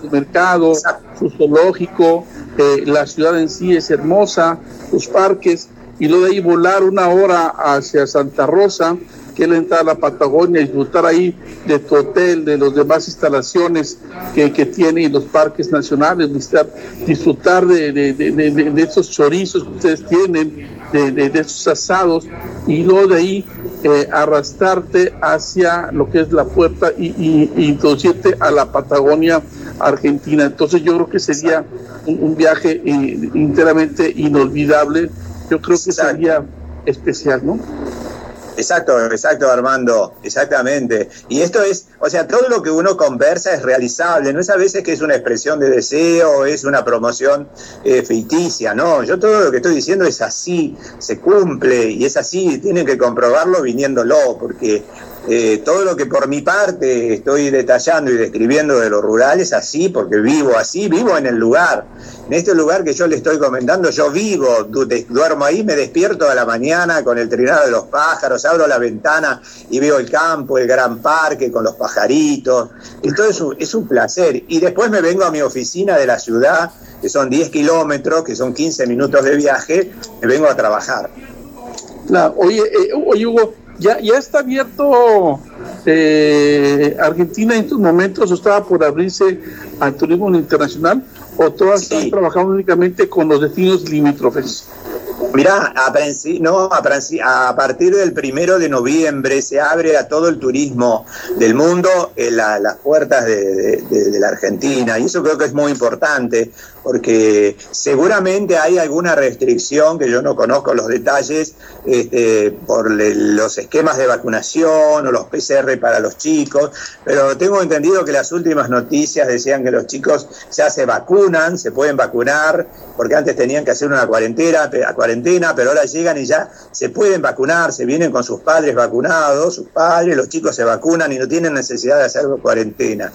su mercado, su zoológico, eh, la ciudad en sí es hermosa, sus parques, y luego de ahí volar una hora hacia Santa Rosa, que es la entrada a la Patagonia, disfrutar ahí de tu hotel, de las demás instalaciones que, que tiene y los parques nacionales, visitar, disfrutar de, de, de, de- de- de esos chorizos que ustedes tienen, de, de- de esos asados, y luego de ahí eh, arrastrarte hacia lo que es la puerta y, y- y introducirte a la Patagonia Argentina. Entonces yo creo que sería un, un viaje eh, enteramente inolvidable. Yo creo que sería especial, ¿no?
Exacto, exacto, Armando, exactamente. Y esto es, o sea, todo lo que uno conversa es realizable, no es a veces que es una expresión de deseo es una promoción eh, ficticia, no, yo todo lo que estoy diciendo es así, se cumple y es así, tienen que comprobarlo viniéndolo, porque eh, todo lo que por mi parte estoy detallando y describiendo de lo rural es así, porque vivo así, vivo en el lugar. En este lugar que yo le estoy comentando, yo vivo, duermo ahí, me despierto a la mañana con el trinado de los pájaros, abro la ventana y veo el campo, el gran parque con los pajaritos. Esto es un, placer. Y después me vengo a mi oficina de la ciudad, que son 10 kilómetros, que son 15 minutos de viaje, me vengo a trabajar.
Claro. Eh, Hugo, ya, ya está abierto eh, Argentina en estos momentos, o estaba por abrirse al turismo internacional, o todas
Sí.
están trabajando únicamente con los destinos limítrofes.
Mirá, a, no, a, a partir del primero de noviembre se abre a todo el turismo del mundo eh, la- las puertas de, de- de- de la Argentina y eso creo que es muy importante porque seguramente hay alguna restricción que yo no conozco los detalles este, por le- los esquemas de vacunación o los PCR para los chicos, pero tengo entendido que las últimas noticias decían que los chicos ya se vacunan, se pueden vacunar, porque antes tenían que hacer una cuarentena, cuarentena, pero ahora llegan y ya se pueden vacunar, se vienen con sus padres vacunados, sus padres, los chicos se vacunan y no tienen necesidad de hacer cuarentena.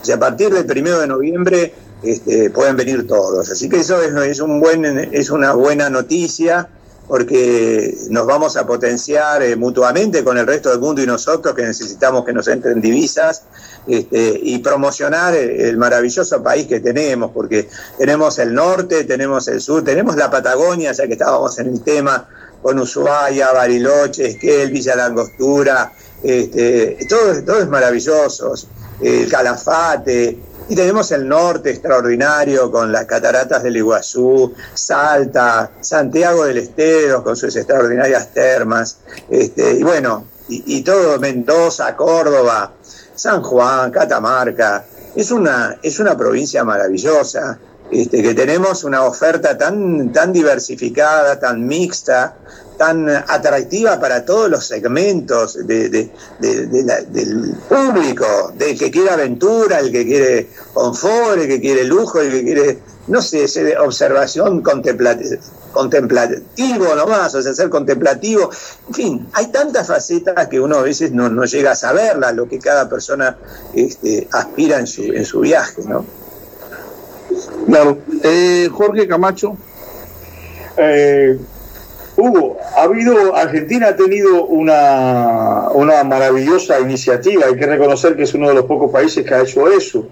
O sea, a partir del primero de noviembre este, pueden venir todos. Así que eso es, un buen, es una buena noticia porque nos vamos a potenciar eh, mutuamente con el resto del mundo y nosotros que necesitamos que nos entren divisas este, y promocionar el maravilloso país que tenemos, porque tenemos el norte, tenemos el sur, tenemos la Patagonia, ya que estábamos en el tema con Ushuaia, Bariloche, Esquel, Villa Langostura, este, todo, todo es maravilloso, el Calafate, y tenemos el norte extraordinario con las cataratas del Iguazú, Salta, Santiago del Estero con sus extraordinarias termas, este, y bueno, y, y todo Mendoza, Córdoba, San Juan, Catamarca. Es una, es una provincia maravillosa, este, que tenemos una oferta tan, tan diversificada, tan mixta, tan atractiva para todos los segmentos del público, del que quiere aventura, el que quiere confort, el que quiere lujo, el que quiere, no sé, observación contemplativa contemplativo nomás, o sea, ser contemplativo. En fin, hay tantas facetas que uno a veces no, no llega a saberlas, lo que cada persona este, aspira en su, en su viaje, ¿no?
Claro. Eh, Jorge Camacho.
Eh, Hugo, ha habido, Argentina ha tenido una, una maravillosa iniciativa, hay que reconocer que es uno de los pocos países que ha hecho eso,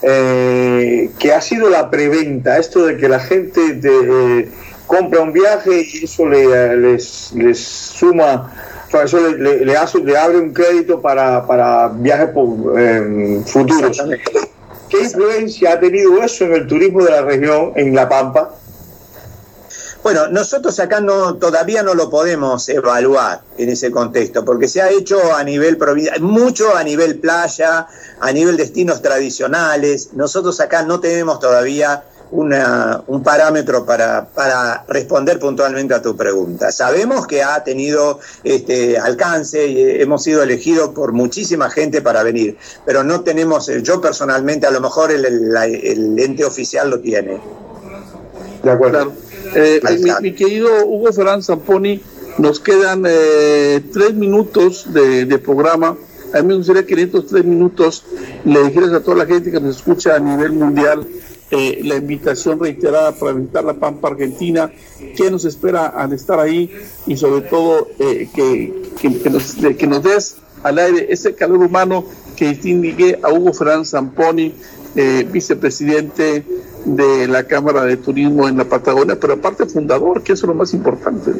eh, que ha sido la preventa, esto de que la gente de, eh, compra un viaje y eso le, les, les suma, o sea, eso le, le, le hace, le abre un crédito para, para viajes por, eh, futuros. ¿Qué influencia ha tenido eso en el turismo de la región, en La Pampa?
Bueno, nosotros acá no, todavía no lo podemos evaluar en ese contexto, porque se ha hecho a nivel provincial, mucho a nivel playa, a nivel destinos tradicionales. Nosotros acá no tenemos todavía una, un parámetro para, para, responder puntualmente a tu pregunta. Sabemos que ha tenido este, alcance y hemos sido elegidos por muchísima gente para venir, pero no tenemos, yo personalmente, a lo mejor el, el, el ente oficial lo tiene.
De acuerdo. Claro. Eh, mi, mi, querido Hugo Ferran Zamponi, Nos quedan eh, tres minutos de, de programa. A mí me gustaría que en estos tres minutos le dijeras a toda la gente que nos escucha a nivel mundial eh, la invitación reiterada para visitar la Pampa Argentina, qué nos espera al estar ahí y sobre todo eh, que, que, nos, que nos des al aire ese calor humano que distingue a Hugo Fernández Zamponi, eh, vicepresidente de la Cámara de Turismo en la Patagonia, pero aparte fundador, que eso es lo más importante.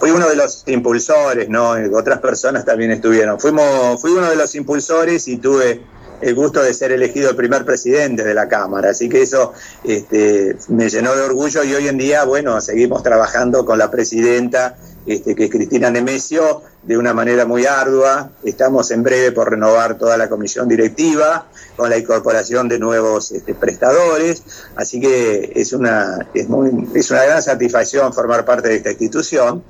Fui uno de los impulsores, ¿no? Otras personas también estuvieron. Fuimos, fui uno de los impulsores y tuve el gusto de ser elegido el primer presidente de la Cámara. Así que eso este, me llenó de orgullo y hoy en día, bueno, seguimos trabajando con la presidenta, este, que es Cristina Nemesio, de una manera muy ardua. Estamos en breve por renovar toda la comisión directiva, con la incorporación de nuevos este, prestadores. Así que es una, es, muy, es una gran satisfacción formar parte de esta institución.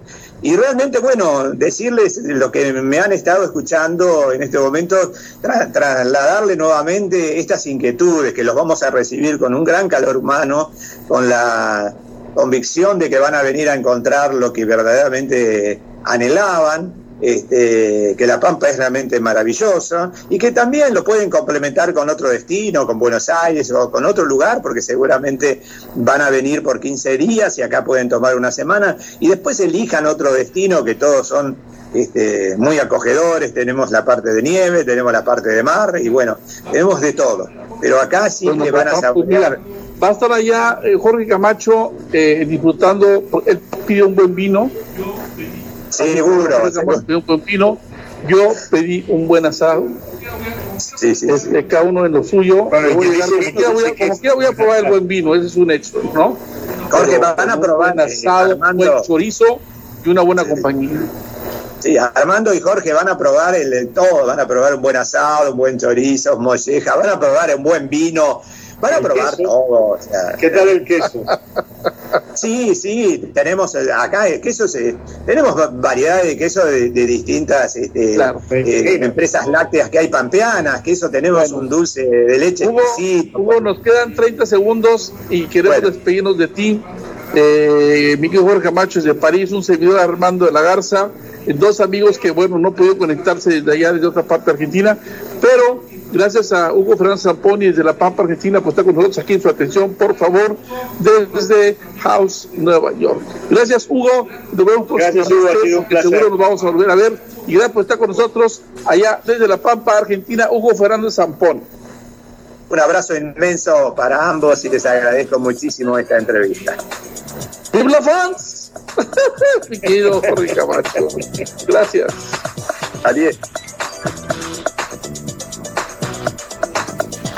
Y realmente, bueno, decirles lo que me han estado escuchando en este momento, tra- trasladarle nuevamente estas inquietudes que los vamos a recibir con un gran calor humano, con la convicción de que van a venir a encontrar lo que verdaderamente anhelaban, este, que La Pampa es realmente maravillosa y que también lo pueden complementar con otro destino, con Buenos Aires o con otro lugar, porque seguramente van a venir por 15 días y acá pueden tomar una semana y después elijan otro destino que todos son este, muy acogedores, tenemos la parte de nieve, tenemos la parte de mar y bueno, tenemos de todo, pero acá sí
Bueno,
que van a saborear.
va a estar allá eh, Jorge Camacho eh, disfrutando, él pide un buen vino,
Seguro,
pidió un buen vino, yo pedí un buen asado,
sí, sí, sí.
este, cada uno en lo suyo,
Bueno,
voy como quiera voy a-
que-
como quiera voy a probar el buen vino, ese es un hecho, ¿no?
Jorge,
Pero
van a
un
probar,
buen
eh,
asado, un
Armando.
buen chorizo y una buena compañía.
Sí, Armando y Jorge van a probar el, el todo, van a probar un buen asado, un buen chorizo, molleja, van a probar un buen vino, van a
¿El
probar
queso?
todo. o sea,
¿Qué tal el queso?
Sí, sí, tenemos eh, acá eh, quesos, eh, tenemos va- variedad de queso de, de distintas este,
Claro.
eh, empresas lácteas que hay pampeanas, queso tenemos
Bueno.
un dulce de leche
Hugo,
exquisito.
Hugo, nos quedan 30 segundos y queremos
Bueno.
despedirnos de ti. Eh, Miguel Jorge Camacho es de París, un servidor Armando de la Garza, dos amigos que, bueno, no pudieron conectarse desde allá, desde otra parte de Argentina, pero gracias a Hugo Fernández Zamponi desde La Pampa, Argentina, pues está con nosotros aquí en su atención, por favor, desde House, Nueva York. Gracias, Hugo. Nos vemos
Gracias, Hugo, ha sido un placer.
seguro nos vamos a volver a ver. Y gracias por estar con nosotros allá desde La Pampa, Argentina, Hugo Fernández Zamponi.
Un abrazo inmenso para ambos y les agradezco muchísimo esta entrevista.
¡Viva fans! Mi querido Jorge Camacho. Gracias.
Adiós.